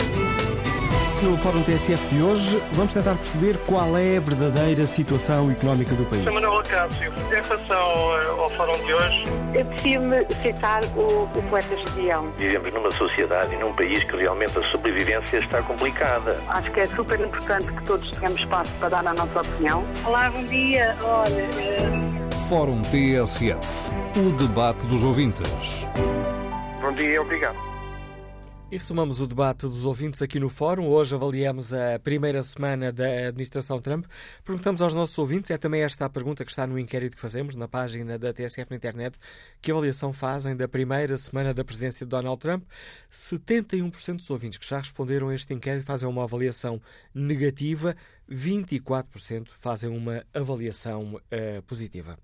Speaker 2: No Fórum TSF de hoje, vamos tentar perceber qual é a verdadeira situação económica do país.
Speaker 12: Sou Manuel Cássio. Em relação eh, ao Fórum de hoje...
Speaker 11: Apetecia-me citar o, o poeta Espião.
Speaker 13: Vivemos numa sociedade e num país que realmente a sobrevivência está complicada.
Speaker 11: Acho que é super importante que todos tenhamos espaço para dar a nossa opinião.
Speaker 14: Olá, bom dia. Olha... Uh...
Speaker 1: Fórum TSF. O debate dos ouvintes.
Speaker 12: Bom dia, obrigado.
Speaker 2: E resumamos o debate dos ouvintes aqui no Fórum. Hoje avaliamos a primeira semana da administração Trump. Perguntamos aos nossos ouvintes, é também esta a pergunta que está no inquérito que fazemos na página da TSF na internet, que avaliação fazem da primeira semana da presidência de Donald Trump. 71% dos ouvintes que já responderam a este inquérito fazem uma avaliação negativa, 24% fazem uma avaliação uh, positiva.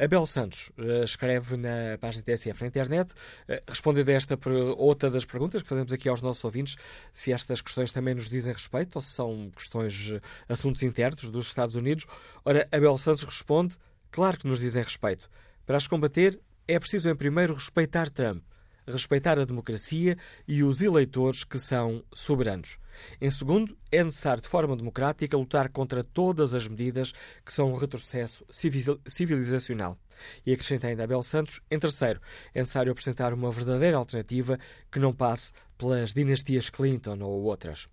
Speaker 2: Abel Santos uh, escreve na página TSF na internet, uh, respondendo a esta outra das perguntas que fazemos aqui aos nossos ouvintes, se estas questões também nos dizem respeito ou se são questões, assuntos internos dos Estados Unidos. Ora, Abel Santos responde, claro que nos dizem respeito. Para as combater, é preciso, em primeiro, respeitar Trump respeitar a democracia e os eleitores que são soberanos. Em segundo, é necessário, de forma democrática, lutar contra todas as medidas que são um retrocesso civilizacional. E acrescenta ainda Abel Santos, em terceiro, é necessário apresentar uma verdadeira alternativa que não passe pelas dinastias Clinton ou outras.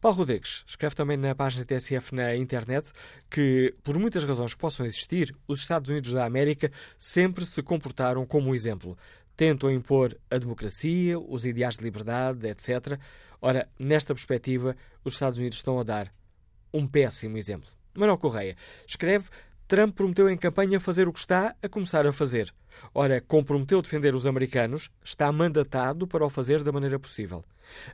Speaker 2: Paulo Rodrigues escreve também na página TSF na internet que, por muitas razões que possam existir, os Estados Unidos da América sempre se comportaram como um exemplo. Tentam impor a democracia, os ideais de liberdade, etc. Ora, nesta perspectiva, os Estados Unidos estão a dar um péssimo exemplo. Manuel Correia escreve Trump prometeu em campanha fazer o que está a começar a fazer. Ora, comprometeu defender os americanos, está mandatado para o fazer da maneira possível.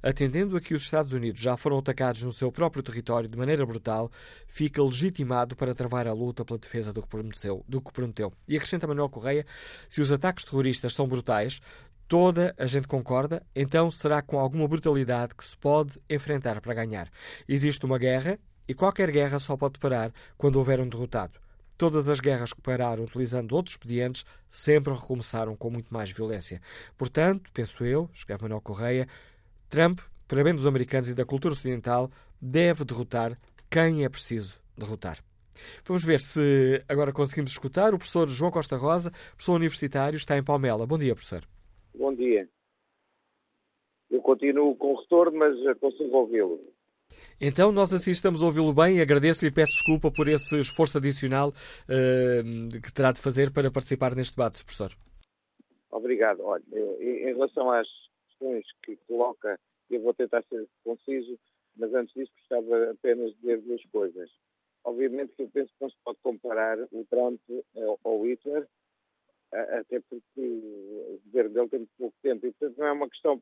Speaker 2: Atendendo a que os Estados Unidos já foram atacados no seu próprio território de maneira brutal, fica legitimado para travar a luta pela defesa do que prometeu. Do que prometeu. E acrescenta Manuel Correia: se os ataques terroristas são brutais, toda a gente concorda, então será com alguma brutalidade que se pode enfrentar para ganhar. Existe uma guerra e qualquer guerra só pode parar quando houver um derrotado. Todas as guerras que pararam utilizando outros expedientes sempre recomeçaram com muito mais violência. Portanto, penso eu, escreve Manuel Correia, Trump, para bem dos americanos e da cultura ocidental, deve derrotar quem é preciso derrotar. Vamos ver se agora conseguimos escutar. O professor João Costa Rosa, professor universitário, está em Palmela. Bom dia, professor.
Speaker 8: Bom dia. Eu continuo com o retorno, mas consigo ouvi-lo.
Speaker 2: Então, nós assim estamos a ouvi-lo bem. Agradeço e peço desculpa por esse esforço adicional uh, que terá de fazer para participar neste debate, professor.
Speaker 8: Obrigado. Olha, em relação às questões que coloca, eu vou tentar ser conciso, mas antes disso gostava apenas de dizer duas coisas. Obviamente que eu penso que não se pode comparar o Trump ao Hitler, até porque o governo dele tem pouco tempo, e portanto não é uma questão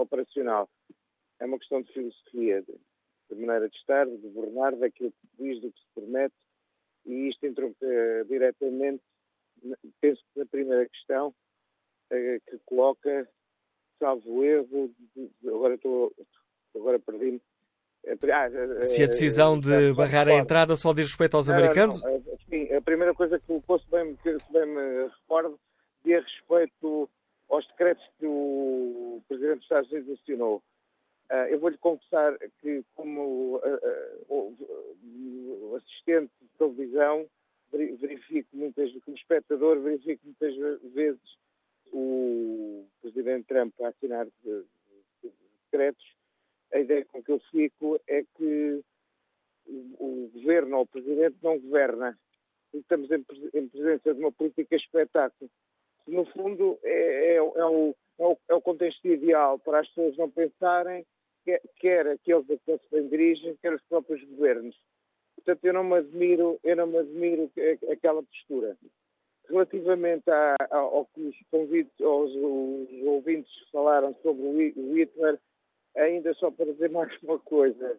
Speaker 8: operacional, é uma questão de filosofia de maneira de estar, de governar, daquilo que diz, do que se promete, e isto entronca diretamente, penso que na primeira questão, eh, que coloca, salvo erro, agora estou, agora perdi-me,
Speaker 2: eh, ah, se a decisão de barrar a entrada só diz respeito aos americanos? Não,
Speaker 8: não. Sim, a primeira coisa que colocou, se bem, se bem me recordo, diz respeito aos decretos que o Presidente dos Estados Unidos assinou. Uh, eu vou-lhe confessar que, como uh, uh, assistente de televisão, verifico muitas, como espectador, verifico muitas vezes o Presidente Trump a assinar decretos. A ideia com que eu fico é que o, Governo ou o Presidente não governa. Estamos em, presença de uma política espetáculo. No fundo, é, é, é, o, é, o, é o contexto ideal para as pessoas não pensarem quer aqueles a quem se dirigem, quer os próprios governos. Portanto, eu não me admiro, eu não me admiro aquela postura. Relativamente a, ao que os aos os ouvintes falaram sobre o Hitler, ainda só para dizer mais uma coisa,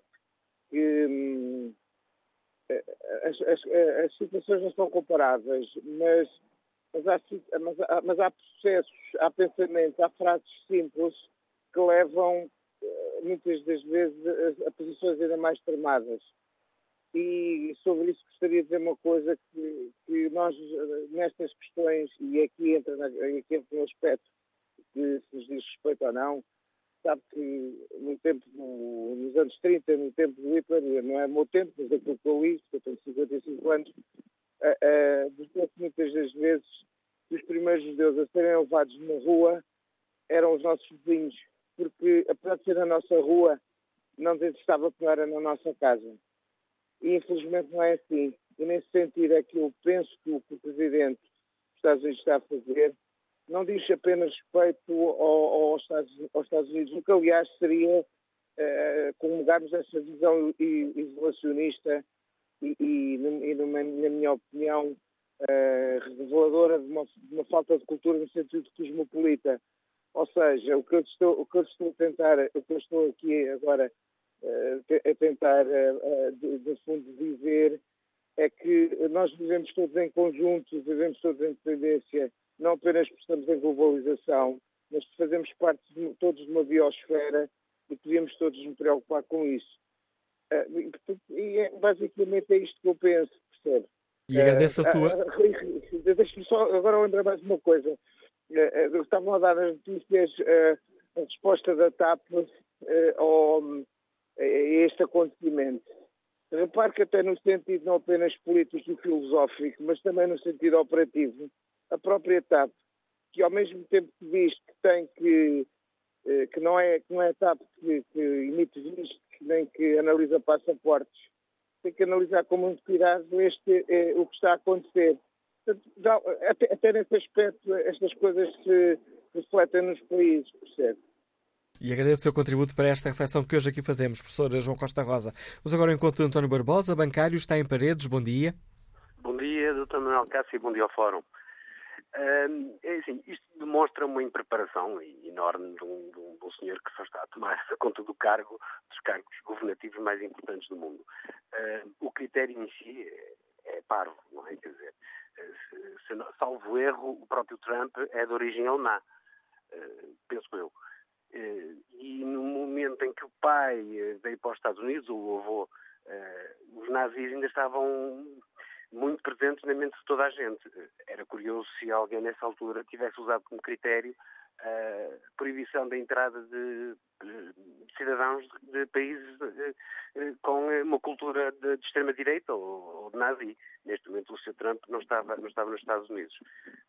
Speaker 8: que hum, as, as, as, situações não são comparáveis, mas, mas, há, mas, há, mas há processos, há pensamentos, há frases simples que levam muitas das vezes a, a posições ainda mais tramadas. E sobre isso gostaria de dizer uma coisa que, que nós, nestas questões, e aqui entra, na, aqui entra no aspecto que se nos diz respeito ou não, sabe que no tempo do, nos anos 30, no tempo do Hitler, não é meu tempo, mas aquilo que eu li, eu tenho 55 anos, uh, uh, muitas das vezes que os primeiros judeus a serem levados na rua eram os nossos vizinhos porque apesar de ser na nossa rua, não estava que não na nossa casa. E infelizmente não é assim. E nesse sentido é que eu penso que o que o Presidente dos Estados Unidos está a fazer não diz apenas respeito ao, aos, Estados, aos, Estados, Unidos, o que aliás seria uh, comungarmos essa visão isolacionista e, e, e na minha opinião, uh, reveladora de uma, de uma falta de cultura no sentido cosmopolita. Ou seja, o que eu estou, o que eu estou a tentar, o que eu estou aqui agora uh, a tentar, uh, de, de, fundo, dizer é que nós vivemos todos em conjunto, vivemos todos em dependência, não apenas porque estamos em globalização, mas fazemos parte de, todos de uma biosfera e devemos todos nos preocupar com isso. Uh, e é, basicamente é isto que eu penso, percebe?
Speaker 2: E agradeço a sua.
Speaker 8: Deixe-me só agora lembrar mais uma coisa. Eh, eh, estavam a dar as notícias eh, a resposta da TAP ao, a este acontecimento. Repare que até no sentido não apenas político e filosófico, mas também no sentido operativo, a própria TAP, que ao mesmo tempo que diz que tem que que não é, que não é a TAP que, que emite vistos, nem que analisa passaportes, tem que analisar com muito cuidado este, o que está a acontecer. Até, até nesse aspecto, estas coisas se refletem nos países, percebe?
Speaker 2: E agradeço o seu contributo para esta reflexão que hoje aqui fazemos, professora João Costa Rosa. Vamos agora ao encontro de António Barbosa, bancário, está em Paredes. Bom dia.
Speaker 15: Bom dia, doutor Manuel Cássio, bom dia ao Fórum. Uh, é assim, isto demonstra uma impreparação enorme de um, de, um, de um, senhor que só está a tomar conta do cargo, dos cargos governativos mais importantes do mundo. Uh, o critério em si é, é, parvo, não é? Quer dizer, se, salvo erro, o próprio Trump é de origem alemã, uh, penso eu. e no momento em que o pai veio para os Estados Unidos, o avô, os nazis ainda estavam muito presentes na mente de toda a gente. Era curioso se alguém nessa altura tivesse usado como critério a proibição da entrada de, cidadãos de países com uma cultura de, extrema-direita ou, de nazi. Neste momento, o Sr. Trump não estava, não estava nos Estados Unidos.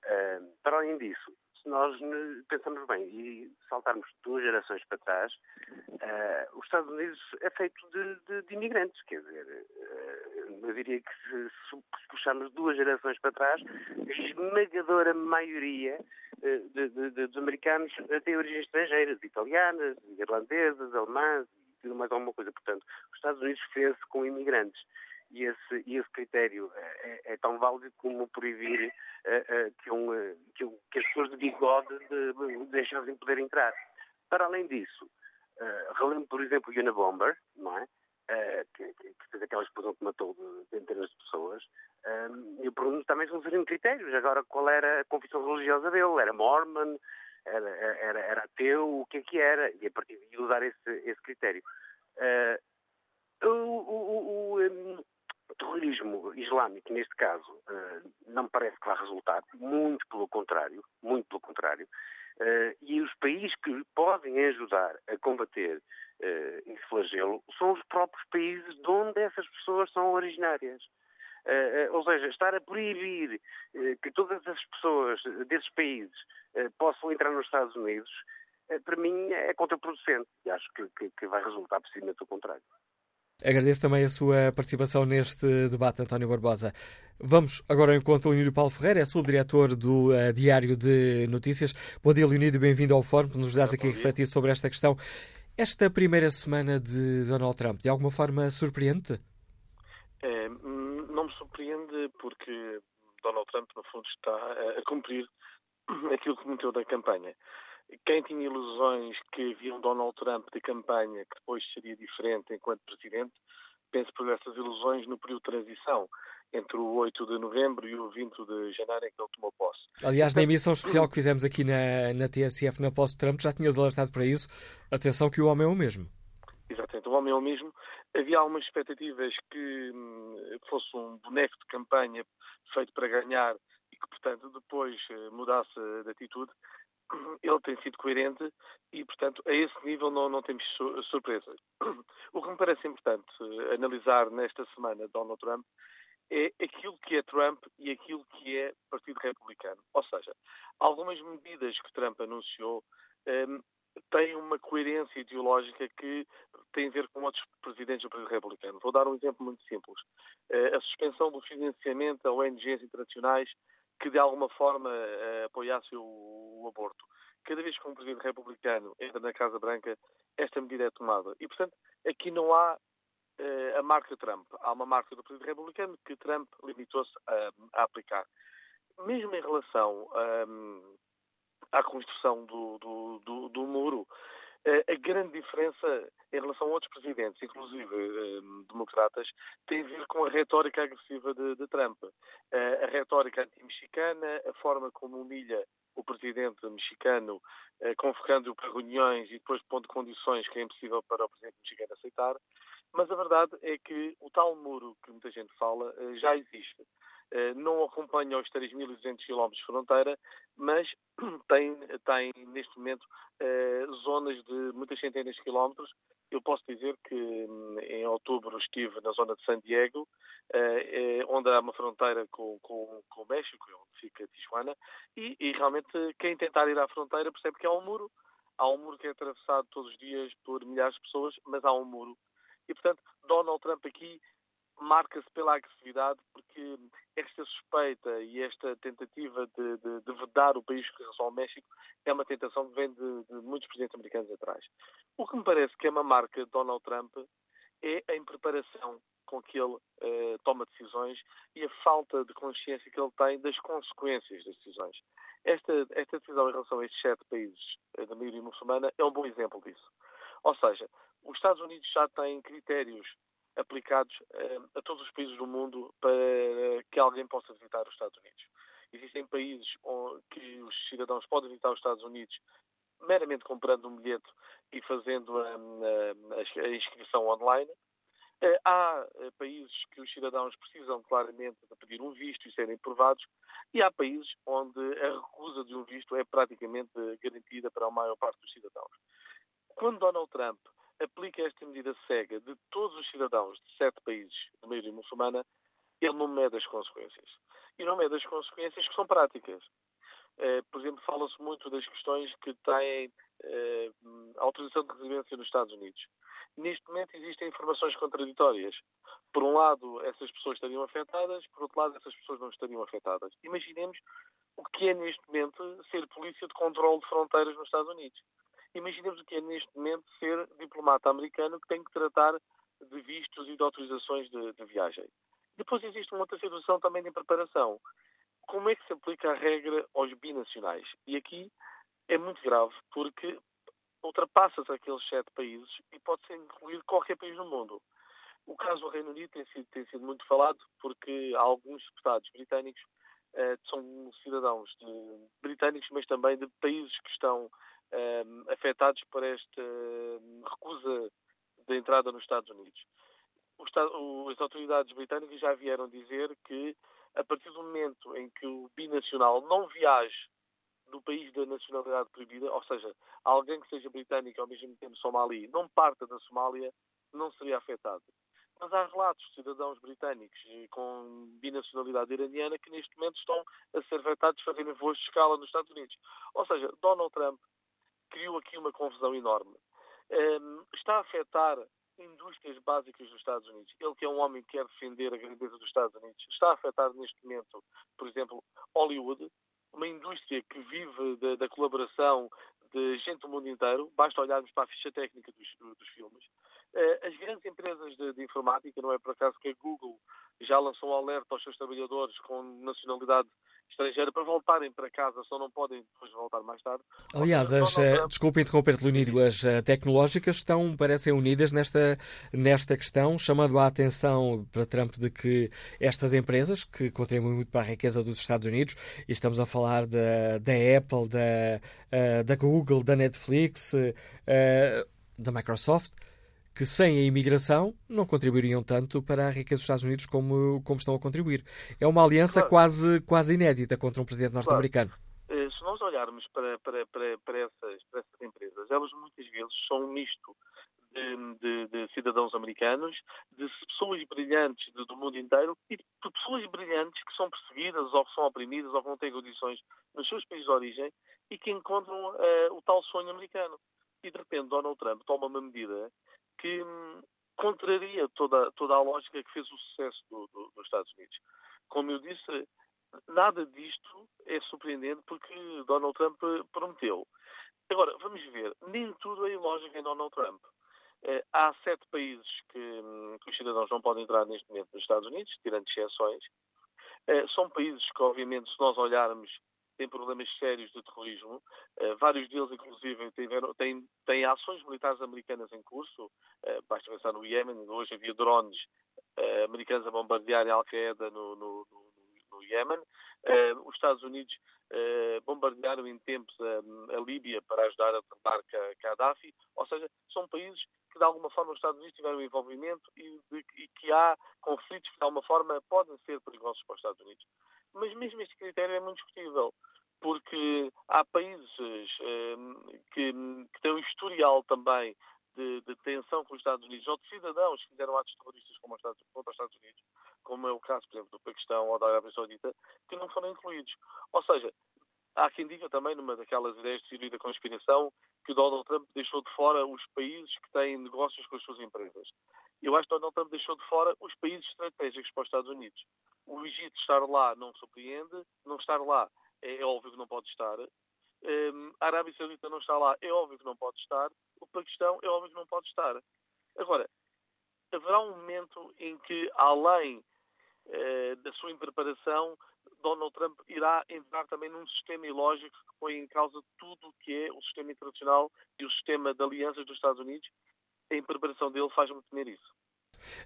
Speaker 15: Uh, para além disso, se nós pensamos bem e saltarmos duas gerações para trás, uh, os Estados Unidos é feito de, de, de imigrantes, quer dizer, uh, eu diria que se, se, puxarmos duas gerações para trás, a esmagadora maioria uh, de, dos americanos tem origens estrangeiras, italianas, irlandesas, alemãs e mais alguma coisa. Portanto, os Estados Unidos fez com imigrantes e esse, e esse critério é, é, é, tão válido como proibir uh, que, um, que, que, as pessoas de bigode de, de deixassem poder entrar. Para além disso, relembro, por exemplo, o Unabomber, não é? Que, que, fez aquela explosão que matou centenas de pessoas. eu pergunto também se não seriam critérios. Agora, qual era a confissão religiosa dele? Era mormon? Era, era, era ateu? O que é que era? E a partir de usar esse, esse critério. o, o, o, o terrorismo islâmico, neste caso, eh, não parece que vá resultar, muito pelo contrário, muito pelo contrário. Eh, e os países que podem ajudar a combater eh, esse flagelo são os próprios países de onde essas pessoas são originárias. ou seja, estar a proibir que todas as pessoas desses países possam entrar nos Estados Unidos, para mim é contraproducente e acho que, que, que vai resultar precisamente o contrário.
Speaker 2: Agradeço também a sua participação neste debate, António Barbosa. Vamos agora ao encontro Leonídio Paulo Ferreira, é subdiretor do uh, Diário de Notícias. Bom dia, Leonídio, bem-vindo ao Fórum, por nos ajudares aqui a refletir sobre esta questão. Esta primeira semana de Donald Trump, de alguma forma surpreende?
Speaker 16: É, não me surpreende porque Donald Trump, no fundo, está a cumprir aquilo que prometeu da campanha. Quem tinha ilusões que havia um Donald Trump de campanha que depois seria diferente enquanto presidente, penso por essas ilusões no período de transição entre o 8 de novembro e o 20 de janeiro em que ele tomou posse.
Speaker 2: Aliás, na emissão especial que fizemos aqui na, na TSF, na posse de Trump, já tinhas alertado para isso. Atenção que o homem é o mesmo.
Speaker 16: Exatamente, o homem é o mesmo. Havia algumas expectativas que hum, fosse um boneco de campanha feito para ganhar e que, portanto, depois eh, mudasse de atitude ele tem sido coerente e, portanto, a esse nível não, não temos surpresas. O que me parece importante eh, analisar nesta semana Donald Trump é aquilo que é Trump e aquilo que é Partido Republicano. Ou seja, algumas medidas que Trump anunciou um, ehm, têm uma coerência ideológica que tem a ver com outros presidentes do Partido Republicano. Vou dar um exemplo muito simples. Uh, a suspensão do financiamento a ONGs internacionais que de alguma forma uh, apoiasse o, o, aborto. Cada vez que um presidente republicano entra na Casa Branca, esta medida é tomada. E, portanto, aqui não há uh, a marca Trump. Há uma marca do Partido Republicano que Trump limitou-se a, a, aplicar. Mesmo em relação um, à construção do, do, do, do muro, a grande diferença em relação a outros presidentes, inclusive um, democratas, tem a ver com a retórica agressiva de, de Trump. Uh, a retórica anti-mexicana, a forma como humilha o presidente mexicano, uh, convocando-o para reuniões e depois pondo condições que é impossível para o presidente mexicano aceitar. Mas a verdade é que o tal muro que muita gente fala já existe. Não acompanha os 3.200 km de fronteira, mas tem, tem neste momento zonas de muitas centenas de quilómetros. Eu posso dizer que hum, em outubro estive na zona de San Diego, onde há uma fronteira com, com, com o México, onde fica Tijuana, e, e realmente quem tentar ir à fronteira percebe que há um muro, há um muro que é atravessado todos os dias por milhares de pessoas, mas há um muro. E, portanto, Donald Trump aqui marca-se pela agressividade, porque esta suspeita e esta tentativa de, de, de vedar o país que relação ao México é uma tentação que vem de, de, muitos presidentes americanos atrás. O que me parece que é uma marca de Donald Trump é a impreparação com que ele eh, toma decisões e a falta de consciência que ele tem das consequências das decisões. Esta, esta decisão em relação a estes sete países eh, da maioria muçulmana é um bom exemplo disso. Ou seja, os Estados Unidos já têm critérios aplicados eh, a todos os países do mundo para que alguém possa visitar os Estados Unidos. Existem países que os cidadãos podem visitar os Estados Unidos meramente comprando um bilhete e fazendo a, a, a inscrição online. Eh, há eh, países que os cidadãos precisam claramente de pedir um visto e serem provados, e há países onde a recusa de um visto é praticamente garantida para a maior parte dos cidadãos. Quando Donald Trump aplica esta medida cega de todos os cidadãos de sete países de maioria muçulmana, ele não mede as consequências. E não mede as consequências que são práticas. Eh, por exemplo, fala-se muito das questões que têm eh, autorização de residência nos Estados Unidos. Neste momento existem informações contraditórias. Por um lado, essas pessoas estariam afetadas, por outro lado, essas pessoas não estariam afetadas. Imaginemos o que é neste momento ser polícia de controle de fronteiras nos Estados Unidos. Imaginemos o que é neste momento ser diplomata americano que tem que tratar de vistos e de autorizações de, de viagem. Depois existe uma outra situação também de preparação. Como é que se aplica a regra aos binacionais? E aqui é muito grave, porque ultrapassa-se aqueles sete países e pode-se incluir qualquer país no mundo. O caso do Reino Unido tem sido, tem sido muito falado porque alguns deputados britânicos eh, são cidadãos de, britânicos, mas também de países que estão eh, afetados por esta recusa de entrada nos Estados Unidos. as autoridades britânicas já vieram dizer que, a partir do momento em que o binacional não viaje do país da nacionalidade proibida, ou seja, alguém que seja britânico ao mesmo tempo somali, não parta da Somália, não seria afetado. Mas há relatos de cidadãos britânicos com binacionalidade iraniana que neste momento estão a ser afetados de fazerem voos de escala nos Estados Unidos. Ou seja, Donald Trump criou aqui uma confusão enorme. Um, está a afetar indústrias básicas dos Estados Unidos. Ele que é um homem que quer defender a grandeza dos Estados Unidos, está a afetar neste momento, por exemplo, Hollywood, uma indústria que vive da, da colaboração de gente do mundo inteiro, basta olharmos para a ficha técnica dos, dos filmes. Uh, as grandes empresas de, de, informática, não é por acaso que a Google já lançou um alerta aos seus trabalhadores com nacionalidade estrangeira para voltarem para casa, só não podem depois voltar mais tarde.
Speaker 2: Aliás, as, uh, desculpe interromper-te, Leonídio, as uh, tecnológicas estão, parecem unidas nesta, nesta questão, chamando a atenção para Trump de que estas empresas, que contribuem muito para a riqueza dos Estados Unidos, e estamos a falar da, da Apple, da, uh, da Google, da Netflix, da Microsoft, que sem a imigração não contribuiriam tanto para a riqueza dos Estados Unidos como, como estão a contribuir. É uma aliança claro. quase, quase inédita contra um presidente norte-americano.
Speaker 16: Claro. Eh, se nós olharmos para, para, para, para, essas, para essas empresas, elas muitas vezes são um misto de, de, de, cidadãos americanos, de pessoas brilhantes de, do mundo inteiro e de pessoas brilhantes que são perseguidas ou que são oprimidas ou que não têm condições nos seus países de origem e que encontram uh, o tal sonho americano. E de repente Donald Trump toma uma medida que hum, contraria toda, toda a lógica que fez o sucesso do, do, dos Estados Unidos. Como eu disse, nada disto é surpreendente porque Donald Trump prometeu. Agora, vamos ver, nem tudo é ilógico em Donald Trump. Eh, há sete países que, hum, que, os cidadãos não podem entrar neste momento nos Estados Unidos, tirando exceções. Eh, são países que, obviamente, se nós olharmos têm problemas sérios de terrorismo. Uh, vários deles, inclusive, tiveram, têm, têm ações militares americanas em curso. Uh, basta pensar no Iémen, hoje havia drones uh, americanos a bombardearem a Al-Qaeda no, no, no, no Iémen. Os Estados Unidos bombardearam em tempos a, a, Líbia para ajudar a derrubar Gaddafi. Ou seja, são países que de alguma forma os Estados Unidos tiveram envolvimento e, de, e que há conflitos que de alguma forma podem ser perigosos para os Estados Unidos. Mas mesmo este critério é muito discutível porque há países que, que têm um historial também de, de, tensão com os Estados Unidos, ou de cidadãos que fizeram atos terroristas contra os Estados Unidos, como é o caso, por exemplo, do Paquistão ou da Arábia Saudita, que não foram incluídos. Ou seja, há quem diga também, numa daquelas ideias de teoria da conspiração, que Donald Trump deixou de fora os países que têm negócios com as suas empresas. Eu acho que Donald Trump deixou de fora os países estratégicos para os Estados Unidos. O Egito estar lá não surpreende, não estar lá é, é óbvio que não pode estar. Um, a Arábia Saudita não está lá, é óbvio que não pode estar. O Paquistão é óbvio que não pode estar. Agora, haverá um momento em que, além uh, da sua impreparação, Donald Trump irá entrar também num sistema ilógico que põe em causa tudo o que é o sistema internacional e o sistema de alianças dos Estados Unidos. A impreparação dele faz-me temer isso.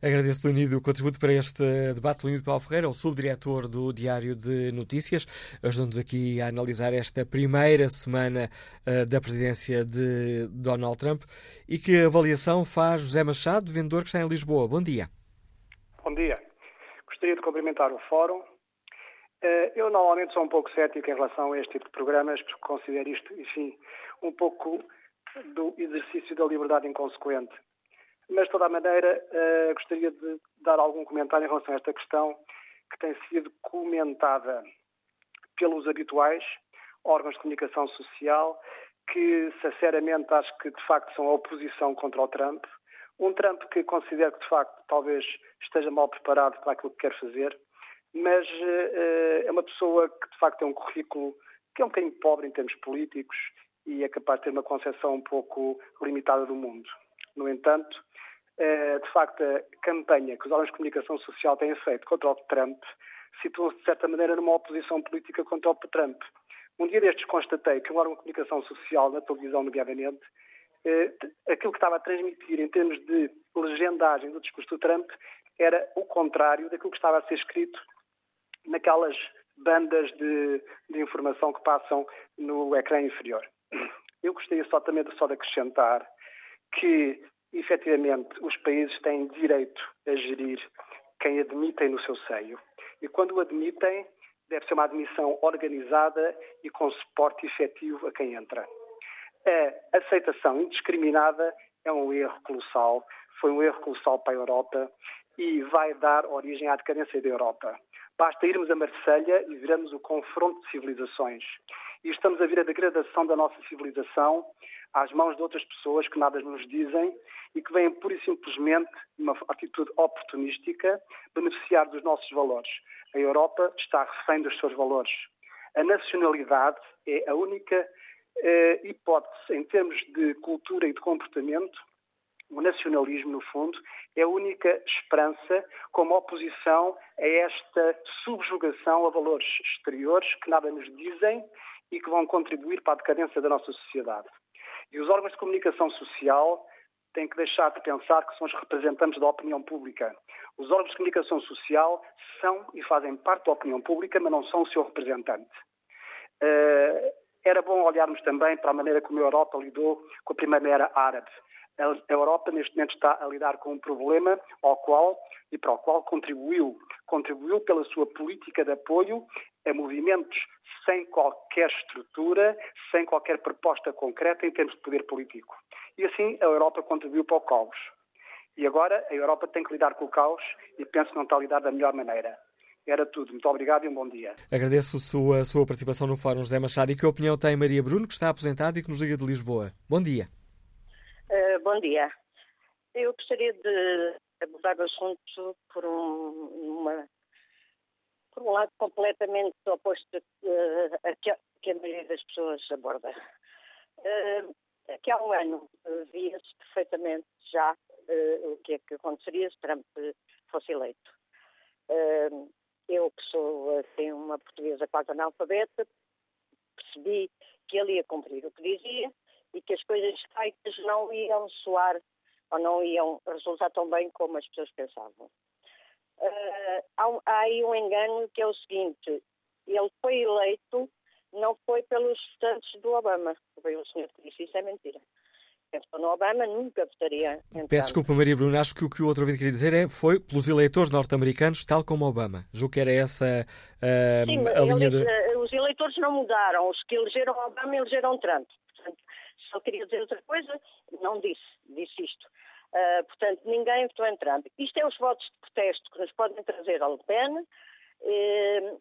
Speaker 2: Agradeço, Leonido, o contributo para este debate. Leonido Paulo Ferreira, o subdiretor do Diário de Notícias, ajudando-nos aqui a analisar esta primeira semana uh, da presidência de Donald Trump. E que avaliação faz José Machado, vendedor que está em Lisboa? Bom dia.
Speaker 17: Bom dia. Gostaria de cumprimentar o Fórum. Uh, eu normalmente sou um pouco cético em relação a este tipo de programas, porque considero isto, enfim, um pouco do exercício da liberdade inconsequente mas, de toda a maneira, uh, gostaria de dar algum comentário em relação a esta questão que tem sido comentada pelos habituais órgãos de comunicação social que, sinceramente, acho que, de facto, são a oposição contra o Trump. Um Trump que considero que, de facto, talvez esteja mal preparado para aquilo que quer fazer, mas uh, é uma pessoa que, de facto, tem um currículo que é um bocadinho pobre em termos políticos e é capaz de ter uma concepção um pouco limitada do mundo. No entanto, de facto, a campanha que os órgãos de comunicação social têm feito contra o Trump situam-se, de certa maneira, numa oposição política contra o Trump. Um dia destes constatei que um órgão de comunicação social, na televisão, nomeadamente, eh, aquilo que estava a transmitir em termos de legendagem do discurso do Trump era o contrário daquilo que estava a ser escrito naquelas bandas de, de informação que passam no ecrã inferior. Eu gostaria só também de, só de acrescentar que efetivamente, os países têm direito a gerir quem admitem no seu seio. E quando o admitem, deve ser uma admissão organizada e com suporte efetivo a quem entra. A aceitação indiscriminada é um erro colossal, foi um erro colossal para a Europa e vai dar origem à decadência da Europa. Basta irmos a Marselha e veremos o confronto de civilizações. E estamos a ver a degradação da nossa civilização às mãos de outras pessoas que nada nos dizem e que vêm pura e simplesmente, numa atitude oportunística, beneficiar dos nossos valores. A Europa está refém dos seus valores. A nacionalidade é a única eh, hipótese em termos de cultura e de comportamento. O nacionalismo, no fundo, é a única esperança como oposição a esta subjugação a valores exteriores que nada nos dizem e que vão contribuir para a decadência da nossa sociedade. E os órgãos de comunicação social têm que deixar de pensar que são os representantes da opinião pública. Os órgãos de comunicação social são e fazem parte da opinião pública, mas não são o seu representante. Uh, era bom olharmos também para a maneira como a Europa lidou com a Primavera Árabe. A Europa, neste momento, está a lidar com um problema ao qual e para o qual contribuiu. Contribuiu pela sua política de apoio a movimentos sem qualquer estrutura, sem qualquer proposta concreta em termos de poder político. E assim a Europa contribuiu para o caos. E agora a Europa tem que lidar com o caos e penso que não está a lidar da melhor maneira. Era tudo. Muito obrigado e um bom dia.
Speaker 2: Agradeço a sua, a sua participação no Fórum José Machado. E que opinião tem Maria Bruno, que está aposentada e que nos liga de Lisboa? Bom dia.
Speaker 18: Uh, bom dia. Eu gostaria de abordar o assunto por um, uma por um lado completamente oposto uh, a que, que, a maioria das pessoas aborda. Uh, aqui há um ano uh, via-se perfeitamente já o que é que aconteceria se Trump fosse eleito. eu, que sou assim, uma portuguesa quase analfabeta, percebi que ele ia cumprir o que dizia e que as coisas feitas não iam soar ou não iam resultar tão bem como as pessoas pensavam. Uh, há, há aí um engano que é o seguinte: ele foi eleito, não foi pelos votantes do Obama. Foi o senhor que disse, isso é mentira. Então, no Obama nunca votaria.
Speaker 2: Peço desculpa, Maria Bruna, acho que o que o outro ouvinte queria dizer é foi pelos eleitores norte-americanos, tal como Obama. Julgo que era essa uh,
Speaker 18: Sim,
Speaker 2: a linha de...
Speaker 18: Eh, os eleitores não mudaram. Os que elegeram Obama elegeram Trump. Portanto, se ele queria dizer outra coisa, não disse. Disse isto. Uh, portanto, ninguém votou em Trump. Isto é os votos de protesto que nos podem trazer ao Le Pen. Uh,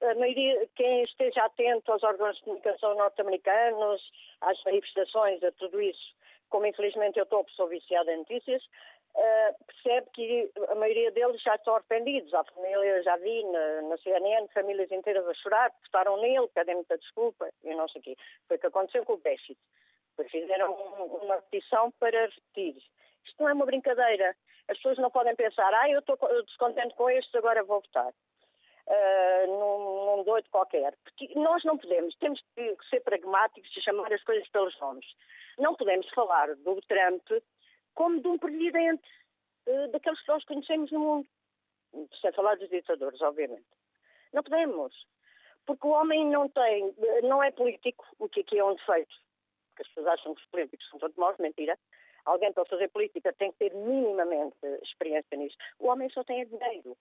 Speaker 18: a maioria, quem esteja atento aos órgãos de comunicação norte-americanos, às manifestações, a tudo isso, como infelizmente eu estou, sou viciada em notícias, uh, percebe que a maioria deles já estão arrependidos. A família, já vi na, na CNN, famílias inteiras a chorar, votaram nele, pedem muita desculpa e não sei o quê. Foi o que aconteceu com o Brexit. Fizeram uma petição para repetir. Isto não é uma brincadeira. As pessoas não podem pensar, ah, eu estou descontente com este, agora vou votar. Uh, num, num doido qualquer. Porque nós não podemos, temos que ser pragmáticos e chamar as coisas pelos nomes. Não podemos falar do Trump como de um presidente uh, daqueles que nós conhecemos no mundo. Sem falar dos ditadores, obviamente. Não podemos. Porque o homem não tem, não é político, o que aqui é um defeito que as pessoas acham que os políticos são todos maus, mentira. Alguém para fazer política tem que ter minimamente experiência nisso. O homem só tem dinheiro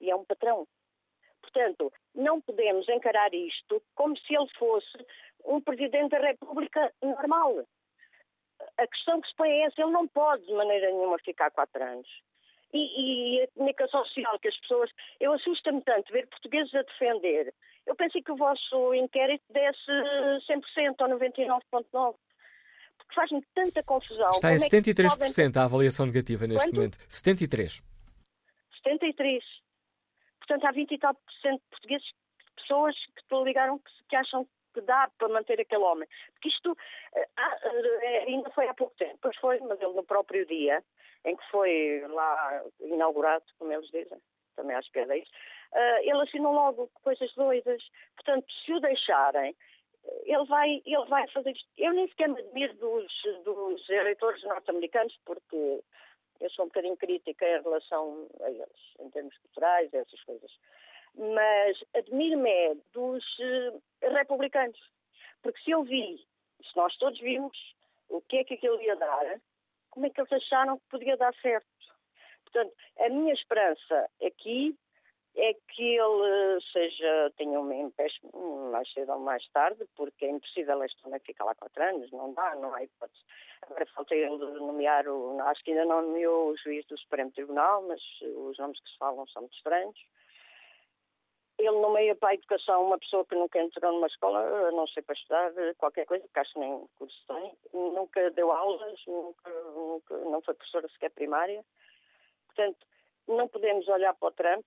Speaker 18: e é um patrão. Portanto, não podemos encarar isto como se ele fosse um presidente da República normal. A questão que se põe é essa: ele não pode de maneira nenhuma ficar quatro anos. E, e, a comunicação social que as pessoas. Eu assusta-me tanto ver portugueses a defender eu pensei que o vosso inquérito desse 100% ou 99,9%. Porque faz-me tanta confusão.
Speaker 2: Está em 73%
Speaker 18: é podem...
Speaker 2: a avaliação negativa neste
Speaker 18: Quanto?
Speaker 2: momento. 73%.
Speaker 18: 73%. Portanto, há 20 e tal por cento de portugueses, pessoas que ligaram que, acham que dá para manter aquele homem. Porque isto eh, eh, ainda foi há pouco tempo, pois foi, mas ele no próprio dia em que foi lá inaugurado, como eles dizem, também acho que é isso, ele assinou logo coisas doidas. Portanto, se o deixarem, ele vai, ele vai fazer isto. Eu nem sequer me admiro dos, dos eleitores norte-americanos, porque eu sou um bocadinho crítica em relação a eles, em termos culturais, essas coisas. Mas admiro-me é dos uh, republicanos. Porque se eu vi, se nós todos vimos o que é que aquilo ia dar, como é que eles acharam que podia dar certo? Portanto, a minha esperança aqui é que ele seja, tenha um empréstimo mais cedo ou mais tarde, porque é impossível este homem ficar lá quatro anos, não dá, não há hipótese. Agora falta ele nomear, o, acho que ainda não nomeou o juiz do Supremo Tribunal, mas os nomes que se falam são muito estranhos. Ele nomeia para a educação uma pessoa que nunca entrou numa escola, não sei para estudar, qualquer coisa, que acho que nem curso tem, nunca deu aulas, nunca, nunca, não foi professora sequer primária. Portanto, não podemos olhar para o Trump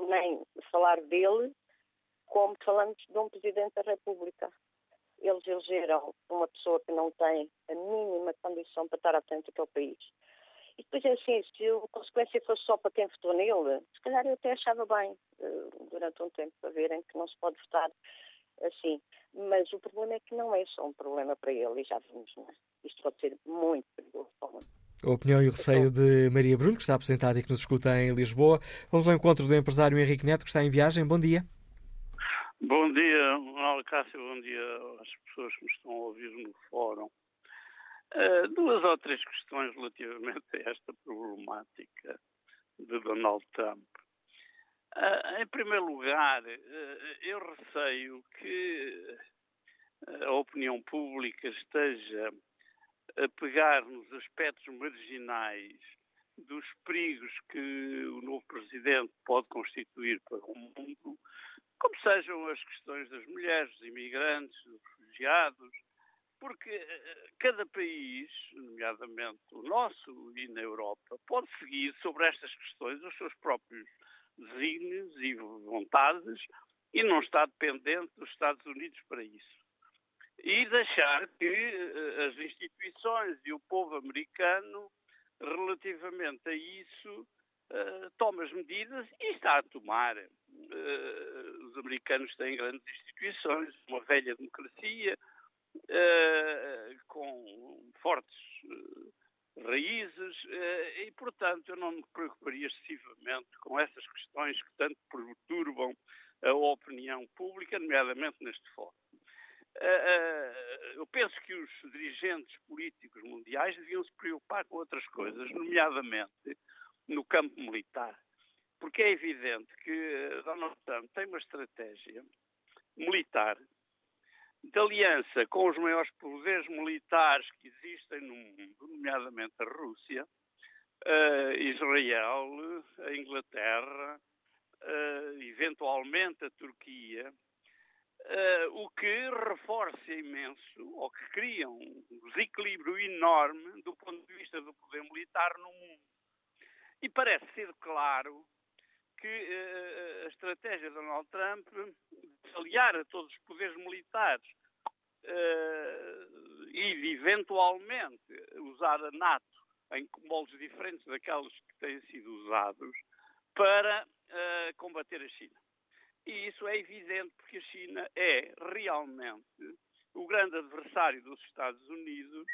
Speaker 18: nem falar dele como falamos de um Presidente da República. Eles elegeram uma pessoa que não tem a mínima condição para estar à frente país. E depois é assim, se a consequência fosse só para quem votou nele, se calhar eu até achava bem eh, durante um tempo para verem que não se pode votar assim. Mas o problema é que não é só um problema para ele, e já vimos, não é? Isto pode ser muito perigoso para o mundo.
Speaker 2: A opinião e o receio de Maria Bruno, que está apresentada e que nos escuta em Lisboa. Vamos ao encontro do empresário Henrique Neto, que está em viagem. Bom dia.
Speaker 19: Bom dia, Manuel Cássio. Bom dia às pessoas que me estão a ouvir no fórum. Uh, duas ou três questões relativamente a esta problemática de Donald Trump. Uh, em primeiro lugar, uh, eu receio que a opinião pública esteja a pegar nos aspectos marginais dos perigos que o novo presidente pode constituir para o mundo, como sejam as questões das mulheres, dos imigrantes, dos refugiados, porque eh, cada país, nomeadamente o nosso e na Europa, pode seguir sobre estas questões os seus próprios desígnios e vontades e não está dependente dos Estados Unidos para isso e deixar que eh, as instituições e o povo americano, relativamente a isso, uh, tome as medidas e está a tomar. Uh, os americanos têm grandes instituições, uma velha democracia, com fortes raízes e, portanto, eu não me preocuparia excessivamente com essas questões que tanto perturbam a opinião pública, nomeadamente neste fórum. Eu penso que os dirigentes políticos mundiais deviam se preocupar com outras coisas, nomeadamente no campo militar. Porque é evidente que Donald Trump tem uma estratégia militar de aliança com os maiores poderes militares que existem no mundo, nomeadamente a Rússia, Israel, a Inglaterra, eventualmente a Turquia, o que reforça imenso, ou que cria um desequilíbrio enorme do ponto de vista do poder militar no mundo. E parece ser claro que uh, a estratégia de Donald Trump de aliar a todos os poderes militares uh, e de eventualmente usar a NATO em moldes diferentes daqueles que têm sido usados para uh, combater a China. E isso é evidente porque a China é realmente o grande adversário dos Estados Unidos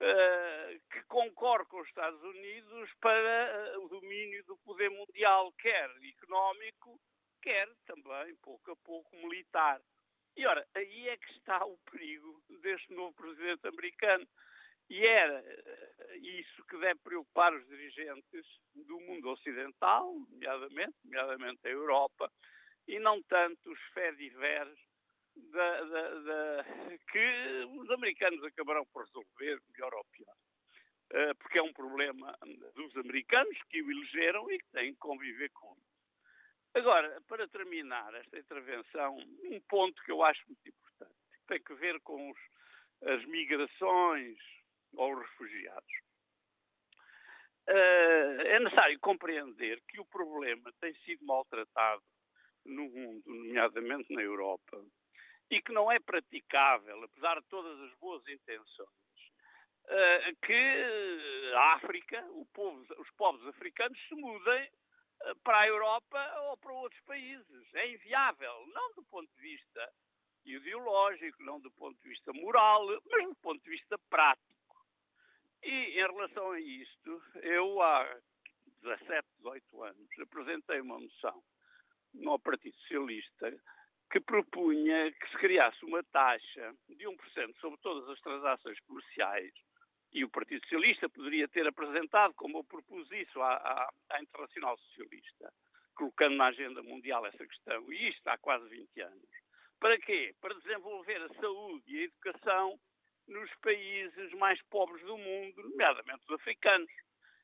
Speaker 19: uh, que concorre com os Estados Unidos para uh, o domínio do poder mundial, quer económico, quer também, pouco a pouco, militar. E ora, aí é que está o perigo deste novo presidente americano. E era eh, isso que deve preocupar os dirigentes do mundo ocidental, nomeadamente, nomeadamente a Europa, e não tanto os fediveres da, da, da, que os americanos acabarão por resolver, melhor ou pior. Uh, porque é um problema dos americanos que o elegeram e que têm que conviver com isso. Agora, para terminar esta intervenção, um ponto que eu acho muito importante, que tem que ver com os, as migrações ou os refugiados. Uh, é necessário compreender que o problema tem sido maltratado no mundo, nomeadamente na Europa, e que não é praticável, apesar de todas as boas intenções, eh, que a África, povo, os povos africanos se mudem eh, para a Europa ou para outros países. É inviável, não do ponto de vista ideológico, não do ponto de vista moral, mas do ponto de vista prático. E em relação a isto, eu há 17, 18 anos apresentei uma moção no Partido Socialista que propunha que se criasse uma taxa de 1% sobre todas as transações comerciais e o Partido Socialista poderia ter apresentado, como eu propus isso à, à, à, Internacional Socialista, colocando na agenda mundial essa questão, e isto há quase 20 anos. Para quê? Para desenvolver a saúde e a educação nos países mais pobres do mundo, nomeadamente os africanos.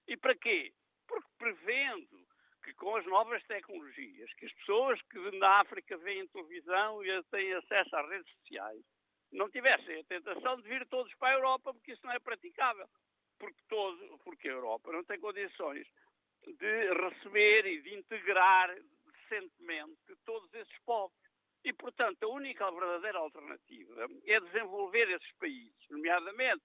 Speaker 19: E para quê? Porque prevendo que com as novas tecnologias, que as pessoas que na África veem televisão e têm acesso às redes sociais, não tivessem a tentação de vir todos para a Europa, porque isso não é praticável. Porque, todo, porque a Europa não tem condições de receber e de integrar decentemente todos esses povos. E, portanto, a única verdadeira alternativa é desenvolver esses países, nomeadamente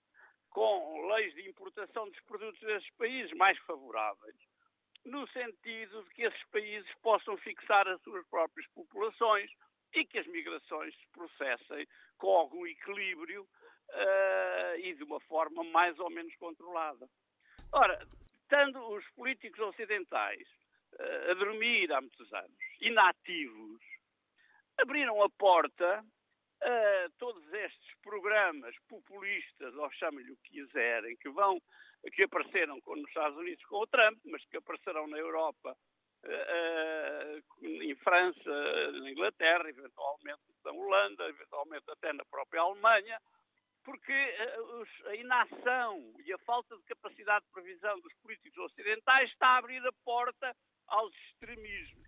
Speaker 19: com leis de importação dos produtos desses países mais favoráveis, no sentido de que esses países possam fixar as suas próprias populações e que as migrações se processem com algum equilíbrio uh, e de uma forma mais ou menos controlada. Ora, estando os políticos ocidentais uh, a dormir há muitos anos, inativos, abriram a porta a todos estes programas populistas, ou chamem-lhe o que quiserem, que vão que apareceram nos Estados Unidos com o Trump, mas que aparecerão na Europa, uh, em França, na Inglaterra, eventualmente na Holanda, eventualmente até na própria Alemanha, porque os, a inação e a falta de capacidade de previsão dos políticos ocidentais está a abrir a porta aos extremismos.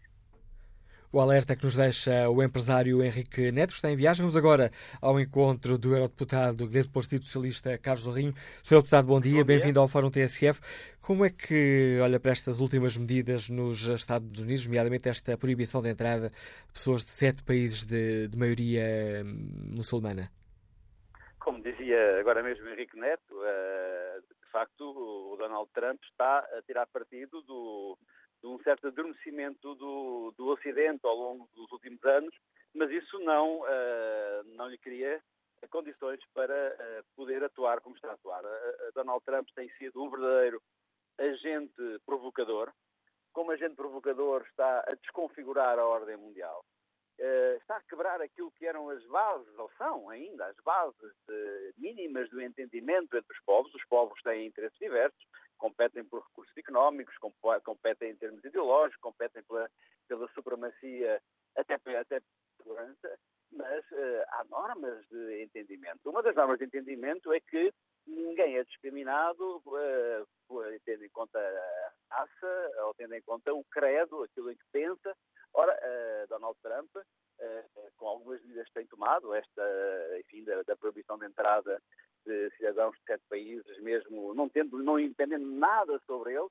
Speaker 2: O alerta que nos deixa o empresário Henrique Neto está em viagem. Vamos agora ao encontro do eurodeputado do Grande Partido Socialista, Carlos Lourinho. Sr. Deputado, bom dia, bem-vindo ao Fórum TSF. Como é que olha para estas últimas medidas nos Estados Unidos, nomeadamente esta proibição de entrada de pessoas de sete países de, de maioria hum, muçulmana?
Speaker 20: Como dizia agora mesmo Henrique Neto, uh, de facto o Donald Trump está a tirar partido do de um certo adormecimento do, do Ocidente ao longo dos últimos anos, mas isso não, uh, não lhe cria condições para poder atuar como está a atuar. Donald Trump tem sido um verdadeiro agente provocador. Como agente provocador, está a desconfigurar a ordem mundial. Uh, está a quebrar aquilo que eram as bases, ou são ainda as bases uh, mínimas do entendimento entre os povos. Os povos têm interesses diversos, competem por recursos económicos, competem em termos ideológicos, competem pela, pela supremacia, até, até segurança, mas uh, há normas de entendimento. Uma das normas de entendimento é que ninguém é discriminado tendo em conta a raça ou tendo em conta o credo, aquilo em que pensa, Ora, uh, Donald Trump, uh, com algumas medidas que tem tomado, esta, enfim, da, da, proibição de entrada de cidadãos de sete países, mesmo não tendo, não entendendo nada sobre ele,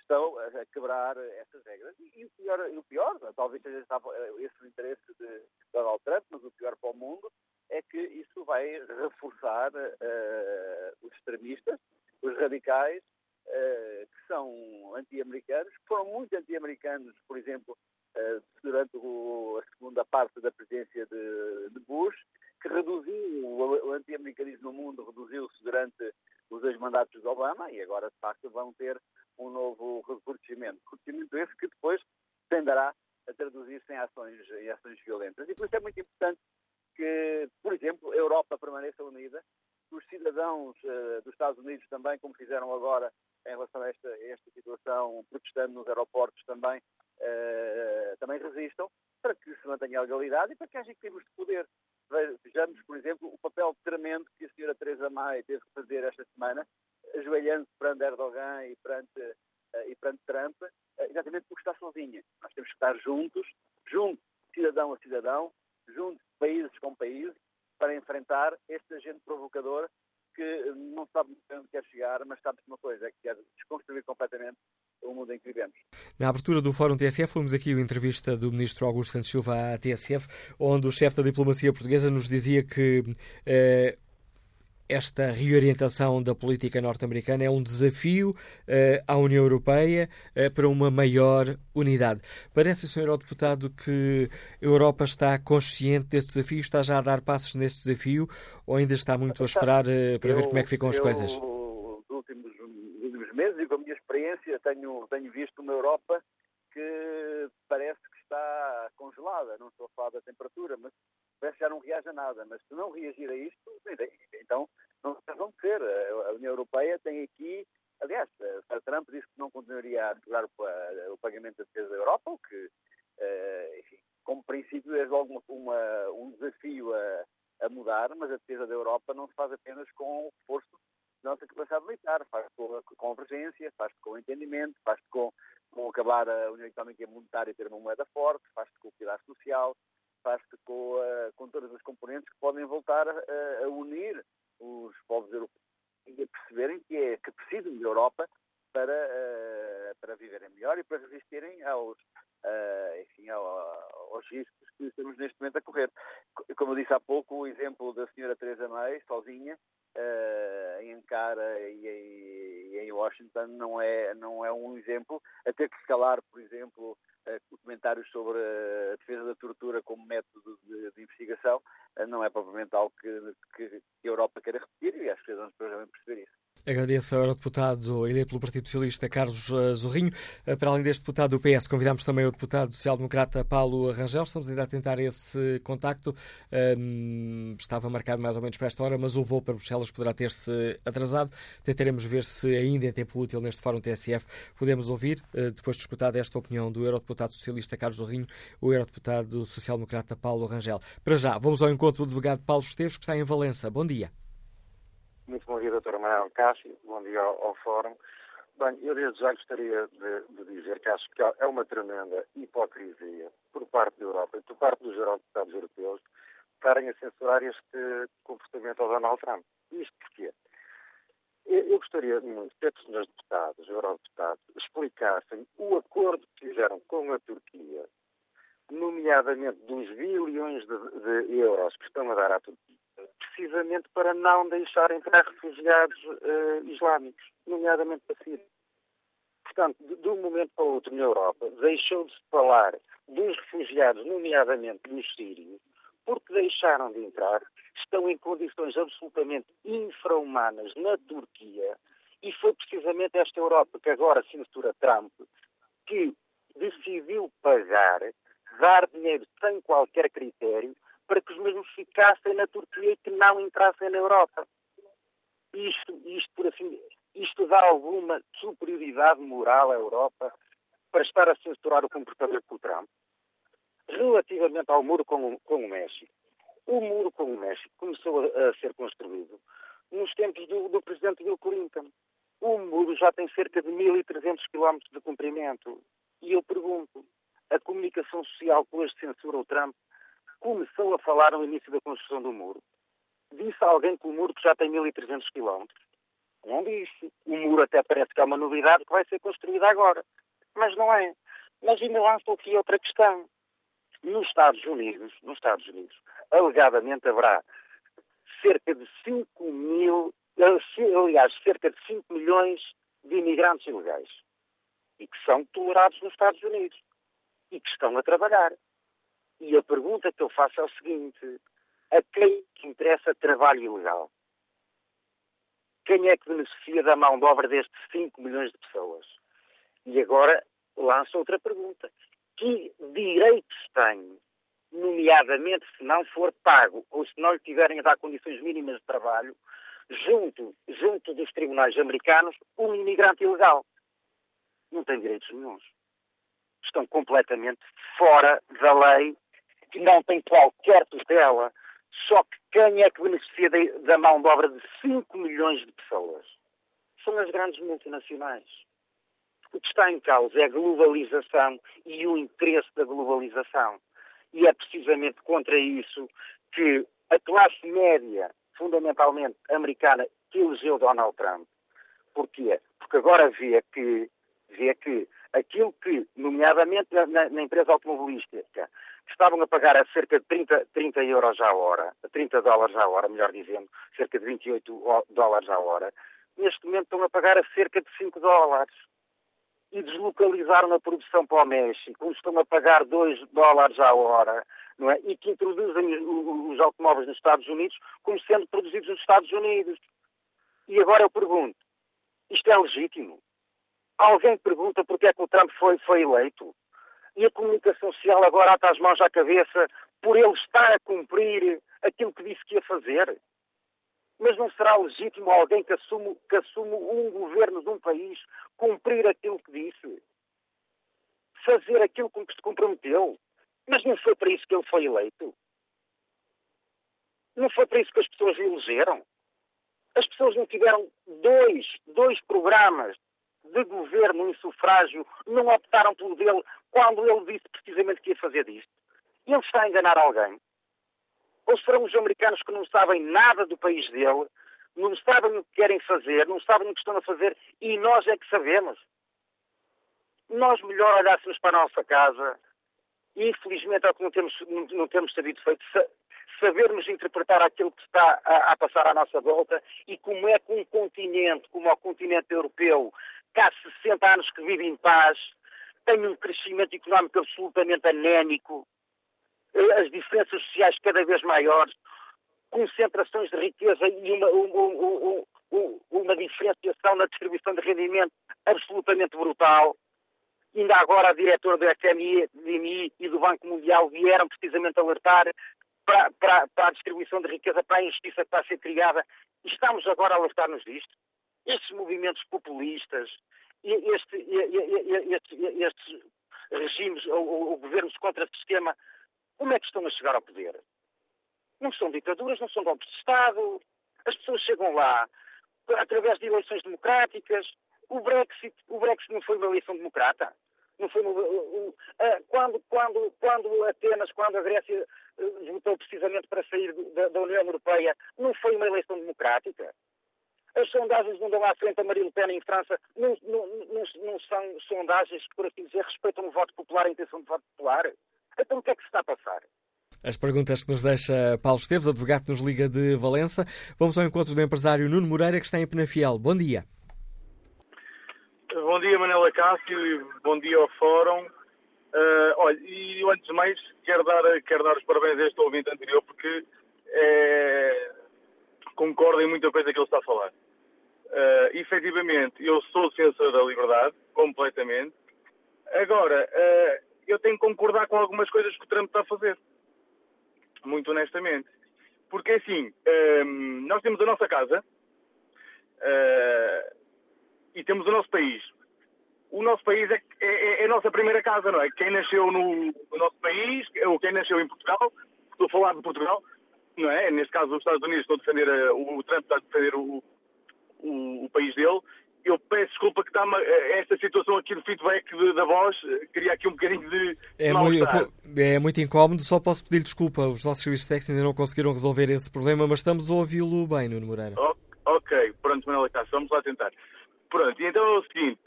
Speaker 20: estão a quebrar essas regras. E, e o, pior, e o pior, talvez seja esse o interesse de Donald Trump, mas o pior para o mundo é que isso vai reforçar uh, os extremistas, os radicais, uh, que são anti-americanos, que foram muito anti-americanos, por exemplo, eh, durante a segunda parte da presidência de, de Bush, que reduziu o, anti-americanismo no mundo, reduziu-se durante os dois mandatos de Obama e agora, de facto, vão ter um novo recrudescimento. Recrudescimento esse que depois tenderá a traduzir-se em ações, em ações violentas. E por isso é muito importante que, por exemplo, a Europa permaneça unida, que os cidadãos uh, dos Estados Unidos também, como fizeram agora em relação a esta, a esta situação, protestando nos aeroportos também, uh, também resistam, para que se mantenha a legalidade e para que haja equilíbrios de poder. Vejamos, por exemplo, o papel tremendo que a senhora Teresa May teve que fazer esta semana, ajoelhando-se perante Erdogan e perante, uh, e perante Trump, uh, exatamente porque está sozinha. Nós temos que estar juntos, juntos, cidadão a cidadão, juntos, países com países, para enfrentar este agente provocador que não sabe onde quer chegar, mas sabe uma coisa, é que quer desconstruir completamente o mundo em que vivemos.
Speaker 2: Na abertura do Fórum TSF, fomos aqui a entrevista do Ministro Augusto Santos Silva à TSF, onde o chefe da diplomacia portuguesa nos dizia que eh, esta reorientação da política norte-americana é um desafio uh, à União Europeia uh, para uma maior unidade. Parece, Sr. Eurodeputado, que a Europa está consciente desse desafio, está já a dar passos nesse desafio ou ainda está muito a esperar uh, para
Speaker 20: eu,
Speaker 2: ver como é que ficam as
Speaker 20: eu,
Speaker 2: coisas?
Speaker 20: Nos últimos, nos últimos meses e com a minha experiência tenho, tenho visto uma Europa que parece que está congelada. Não estou a falar da temperatura, mas parece que já não reage a nada. Mas se não reagir a isto, então não se vão ser. A União Europeia tem aqui, aliás, Sr. Trump disse que não continuaria a assegurar o pagamento da defesa da Europa, o que, eh, enfim, como princípio é logo uma, uma, um desafio a, a mudar, mas a defesa da Europa não se faz apenas com o reforço nossa capacidade militar, faz-se com a convergência, faz-se com o entendimento, faz-se com, com acabar a União Económica e Monetária e ter uma moeda forte, faz-se com o pilar social, faz-se com, com todas as componentes que podem voltar a, a unir os povos europeus a perceberem que, é, que precisam de Europa para, uh, para viverem melhor e para resistirem aos, uh, enfim, ao, aos riscos que estamos neste momento a correr. Como eu disse há pouco, o exemplo da senhora Teresa May, sozinha, uh, em Ankara e em, e em, Washington, não é, não é um exemplo. A ter que escalar, por exemplo, comentários sobre a defesa da tortura como método de, de investigação, não é propriamente algo que, que, que a Europa queira repetir e acho que vamos perceber isso.
Speaker 2: Agradeço ao Eurodeputado eleito pelo Partido Socialista Carlos eh, Zorrinho. Eh, para além deste deputado do PS, convidamos também o deputado social-democrata Paulo Rangel. Estamos ainda a tentar esse contacto. Um, estava marcado mais ou menos para esta hora, mas o voo para Bruxelas poderá ter-se atrasado. Tentaremos ver se ainda em tempo útil neste Fórum TSF podemos ouvir, eh, depois de escutar esta opinião do Eurodeputado Socialista Carlos Zorrinho, o Eurodeputado social-democrata Paulo Rangel. Para já, vamos ao encontro do advogado Paulo Esteves, que está em Valença. Bom dia.
Speaker 21: Muito bom dia, Dr. Manuel Cássio. Bom dia ao, ao Fórum. Bem, eu desde já gostaria de, de, dizer que acho que é uma tremenda hipocrisia por parte da Europa e por parte dos eurodeputados europeus estarem a censurar este comportamento ao Donald Trump. Isto porquê? Eu, eu gostaria muito que os senhores deputados, eurodeputados, explicassem o acordo que fizeram com a Turquia, nomeadamente dos bilhões de, de euros que estão a dar à Turquia, precisamente para não deixar entrar refugiados uh, islâmicos, nomeadamente da Síria. Portanto, de, de, um momento para o outro na Europa, deixou de se falar dos refugiados, nomeadamente dos sírios, porque deixaram de entrar, estão em condições absolutamente infra-humanas na Turquia e foi precisamente esta Europa que agora censura Trump que decidiu pagar, dar dinheiro sem qualquer critério para que os mesmos ficassem na Turquia e que não entrassem na Europa. Isto, isto, por assim, isto dá alguma superioridade moral à Europa para estar a censurar o comportamento do Trump? Relativamente ao muro com, com o México, o muro com o México começou a, a ser construído nos tempos do, do, presidente Bill Clinton. O muro já tem cerca de 1.300 km de comprimento. E eu pergunto, a comunicação social que hoje censura o Trump começou a falar no início da construção do muro? Disse alguém que o muro já tem 1.300 km? Não disse. O muro até parece que é uma novidade que vai ser construída agora. Mas não é. Mas ainda lanço aqui outra questão. Nos Estados Unidos, nos Estados Unidos, alegadamente haverá cerca de 5 mil, eh, aliás, cerca de 5 milhões de imigrantes ilegais e que são tolerados nos Estados Unidos e que estão a trabalhar. E a pergunta que eu faço é o seguinte: a quem que interessa trabalho ilegal? Quem é que beneficia da mão de obra destes 5 milhões de pessoas? E agora lanço outra pergunta: que direitos tem, nomeadamente se não for pago ou se não lhe tiverem a dar condições mínimas de trabalho, junto, junto dos tribunais americanos, um imigrante ilegal? Não tem direitos nenhums. Estão completamente fora da lei, que não tem qualquer tutela. Só que quem é que beneficia da mão de obra de 5 milhões de pessoas? São as grandes multinacionais. O que está em causa é a globalização e o interesse da globalização. E é precisamente contra isso que a classe média, fundamentalmente americana, elegeu Donald Trump. Porquê? Porque agora vê que, vê que aquilo que, nomeadamente na, na empresa automobilística, estavam a pagar a cerca de 30, 30 euros à hora, 30 dólares à hora, melhor dizendo, cerca de 28 dólares à hora, neste momento estão a pagar a cerca de 5 dólares e deslocalizaram a produção para o México, estão a pagar 2 dólares à hora, não é? e que introduzem os automóveis nos Estados Unidos como sendo produzidos nos Estados Unidos. E agora eu pergunto, isto é legítimo? Alguém pergunta porque é que o Trump foi, foi eleito? E a comunicação social agora ata as mãos à cabeça por ele estar a cumprir aquilo que disse que ia fazer? Mas não será legítimo alguém que assume, que assume um governo de um país cumprir aquilo que disse? Fazer aquilo com que se comprometeu? Mas não foi para isso que ele foi eleito? Não foi para isso que as pessoas o elegeram? As pessoas não tiveram dois, dois programas de governo em sufrágio, não optaram pelo dele quando ele disse precisamente que ia fazer disto? Ele está a enganar alguém? Ou serão os americanos que não sabem nada do país dele, não sabem o que querem fazer, não sabem o que estão a fazer e nós é que sabemos? Nós melhor olhássemos para a nossa casa e infelizmente é o que não temos, não, temos sabido feito, sabermos interpretar aquilo que está a, a, passar à nossa volta e como é que um continente, como o continente europeu, que há 60 anos que vive em paz, tem um crescimento económico absolutamente anémico, as diferenças sociais cada vez maiores, concentrações de riqueza e uma, uma, diferenciação na distribuição de rendimento absolutamente brutal. Ainda agora a diretora do FMI, e do Banco Mundial vieram precisamente alertar para, para, para, a distribuição de riqueza, para a injustiça que está a ser criada. Estamos agora a alertar-nos disto. Estes movimentos populistas, este, este, estes regimes ou, ou governos contra o sistema como é que estão a chegar ao poder? Não são ditaduras, não são golpes de Estado. As pessoas chegam lá através de eleições democráticas. O Brexit, o Brexit não foi uma eleição democrata. Não foi uma, quando, quando, quando Atenas, quando a Grécia eh, votou precisamente para sair da, da União Europeia, não foi uma eleição democrática. As sondagens não dão à frente a Marine Le Pen em França, não, não, não, não, são sondagens que, por assim dizer, respeitam o voto popular, a intenção de voto popular. Então o que é que se está a passar?
Speaker 2: As perguntas que nos deixa Paulo Esteves, advogado que nos liga de Valença. Vamos ao encontro do empresário Nuno Moreira, que está em Penafiel. Bom dia.
Speaker 12: Bom dia, Manela Cássio, e bom dia ao Fórum.
Speaker 22: Uh, olha, e antes de mais, quero dar, quero dar os parabéns a este ouvinte anterior, porque é, concordo em muita coisa que ele está a falar. Uh, efetivamente, eu sou defensor da liberdade, completamente. Agora, uh, eu tenho que concordar com algumas coisas que o Trump está a fazer. Muito honestamente. Porque, assim, um, nós temos a nossa casa uh, e temos o nosso país. O nosso país é, é, é, a nossa primeira casa, não é? Quem nasceu no, no nosso país, ou quem nasceu em Portugal, estou a falar de Portugal, não é? Neste caso, os Estados Unidos estão a defender, o Trump está a defender o, o, o país dele. Eu peço desculpa que está esta situação aqui do feedback de, da voz, queria aqui um bocadinho de.
Speaker 2: É muito, é muito incómodo, só posso pedir desculpa. Os nossos serviços técnicos ainda não conseguiram resolver esse problema, mas estamos a ouvi-lo bem, Nuno Moreira.
Speaker 22: ok, pronto, Manuela Cássio, vamos lá tentar. Pronto, então é o seguinte.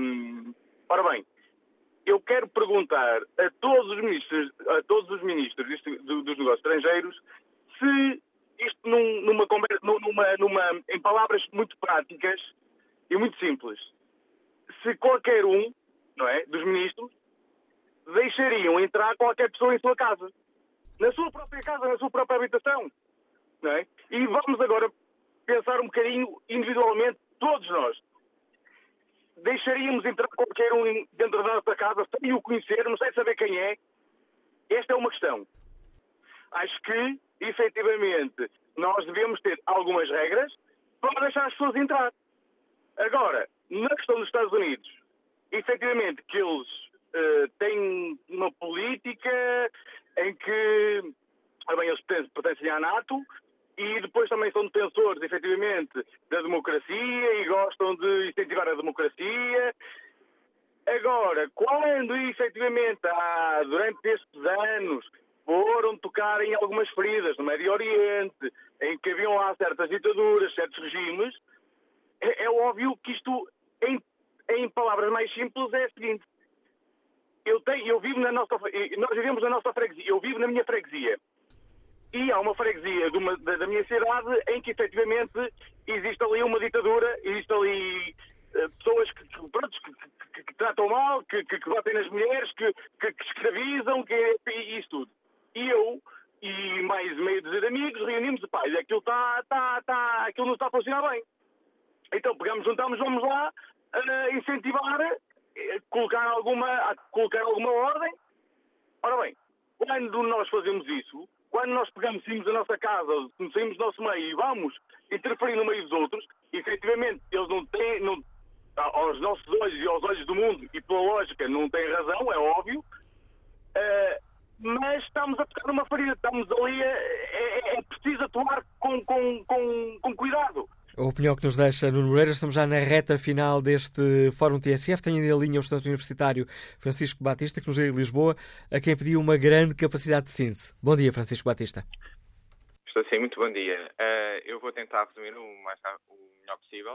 Speaker 22: Hum, ora bem, eu quero perguntar a todos os ministros, a todos os ministros dos negócios estrangeiros se isto num, numa, numa, numa, em palavras muito práticas e muito simples, se qualquer um, não é, dos ministros, deixariam entrar qualquer pessoa em sua casa, na sua própria casa, na sua própria habitação, não é? E vamos agora pensar um bocadinho individualmente, todos nós. Deixaríamos entrar qualquer um dentro da nossa casa sem o conhecermos, sem saber quem é? Esta é uma questão. Acho que efetivamente, nós devemos ter algumas regras para deixar as pessoas entrar. Agora, na questão dos Estados Unidos, efetivamente que eles uh, têm uma política em que bem, eles pertencem à NATO e depois também são defensores, efetivamente, da democracia e gostam de incentivar a democracia. Agora, quando efetivamente há, durante estes anos, foram tocar em algumas feridas no Médio Oriente, em que haviam lá certas ditaduras, certos regimes, é, é óbvio que isto, em, em, palavras mais simples, é o seguinte. Eu, tenho, eu vivo na nossa, nós vivemos na nossa freguesia, eu vivo na minha freguesia. E há uma freguesia uma, da, da, minha cidade em que efetivamente existe ali uma ditadura, existe ali uh, pessoas que, que, que, que, tratam mal, que, batem nas mulheres, que, escravizam, que, e isso tudo e eu e mais meio de amigos reunimos, pá, aquilo está, está, está, aquilo não está a funcionar bem. Então pegamos, juntamos, vamos lá uh, incentivar, uh, colocar alguma, colocar alguma ordem. Ora bem, quando nós fazemos isso, quando nós pegamos, saímos da nossa casa, saímos do nosso meio e vamos interferir no meio dos outros, efetivamente eles não têm, não, aos nossos olhos e aos olhos do mundo, e pela lógica não têm razão, é óbvio, uh, mas estamos a tocar numa ferida, estamos ali a, é, é preciso atuar com, com, com, com cuidado.
Speaker 2: A opinião que nos deixa Nuno Moreira, estamos já na reta final deste Fórum TSF. Tenho em linha o Estudante Universitário Francisco Batista, que nos veio de Lisboa, a quem pediu uma grande capacidade de síntese. Bom dia, Francisco Batista.
Speaker 23: Estou sim, muito bom dia. Uh, eu vou tentar resumir o, mais, o melhor possível.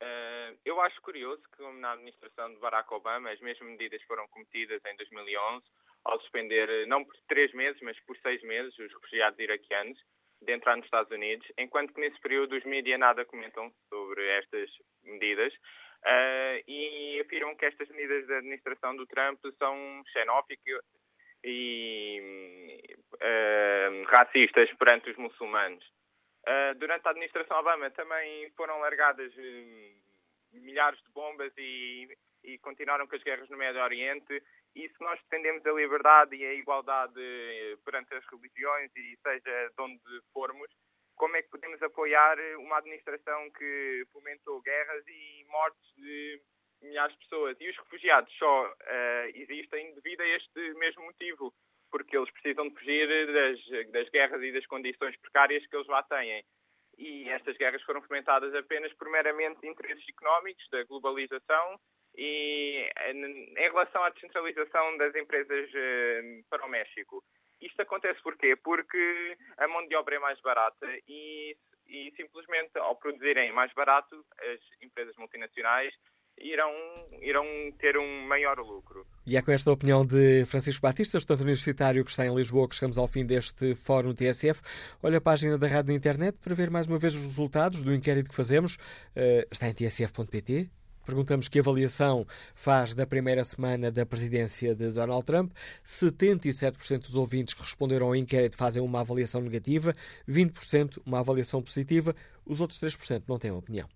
Speaker 23: Uh, eu acho curioso que na administração de Barack Obama as mesmas medidas foram cometidas em 2011 ao suspender, eh, não por três meses, mas por seis meses, os refugiados iraquianos de entrar nos Estados Unidos, enquanto que nesse período os mídias nada comentam sobre estas medidas uh, e afirmam que estas medidas da administração do Trump são xenóficas e uh, racistas perante os muçulmanos. Uh, durante a administração Obama também foram largadas milhares de bombas e, e continuaram com as guerras no Médio Oriente e se nós defendemos a liberdade e a igualdade eh, perante as religiões e seja de onde formos, como é que podemos apoiar uma administração que fomentou guerras e mortes de milhares de pessoas? E os refugiados só uh, existem devido a este mesmo motivo, porque eles precisam de fugir das, das guerras e das condições precárias que eles lá têm. E estas guerras foram fomentadas apenas por meramente interesses económicos, da globalização e em relação à descentralização das empresas eh, para o México, isto acontece porquê? Porque a mão de obra é mais barata e, e simplesmente ao produzirem mais barato, as empresas multinacionais irão, irão ter um maior lucro.
Speaker 2: E é com esta opinião de Francisco Batista, estudante universitário que está em Lisboa, que chegamos ao fim deste Fórum TSF. Olha a página da rádio na internet para ver mais uma vez os resultados do inquérito que fazemos. Uh, está em tsf.pt Perguntamos que avaliação faz da primeira semana da presidência de Donald Trump. 77% dos ouvintes que responderam ao inquérito fazem uma avaliação negativa, 20% uma avaliação positiva, os outros 3% não têm opinião.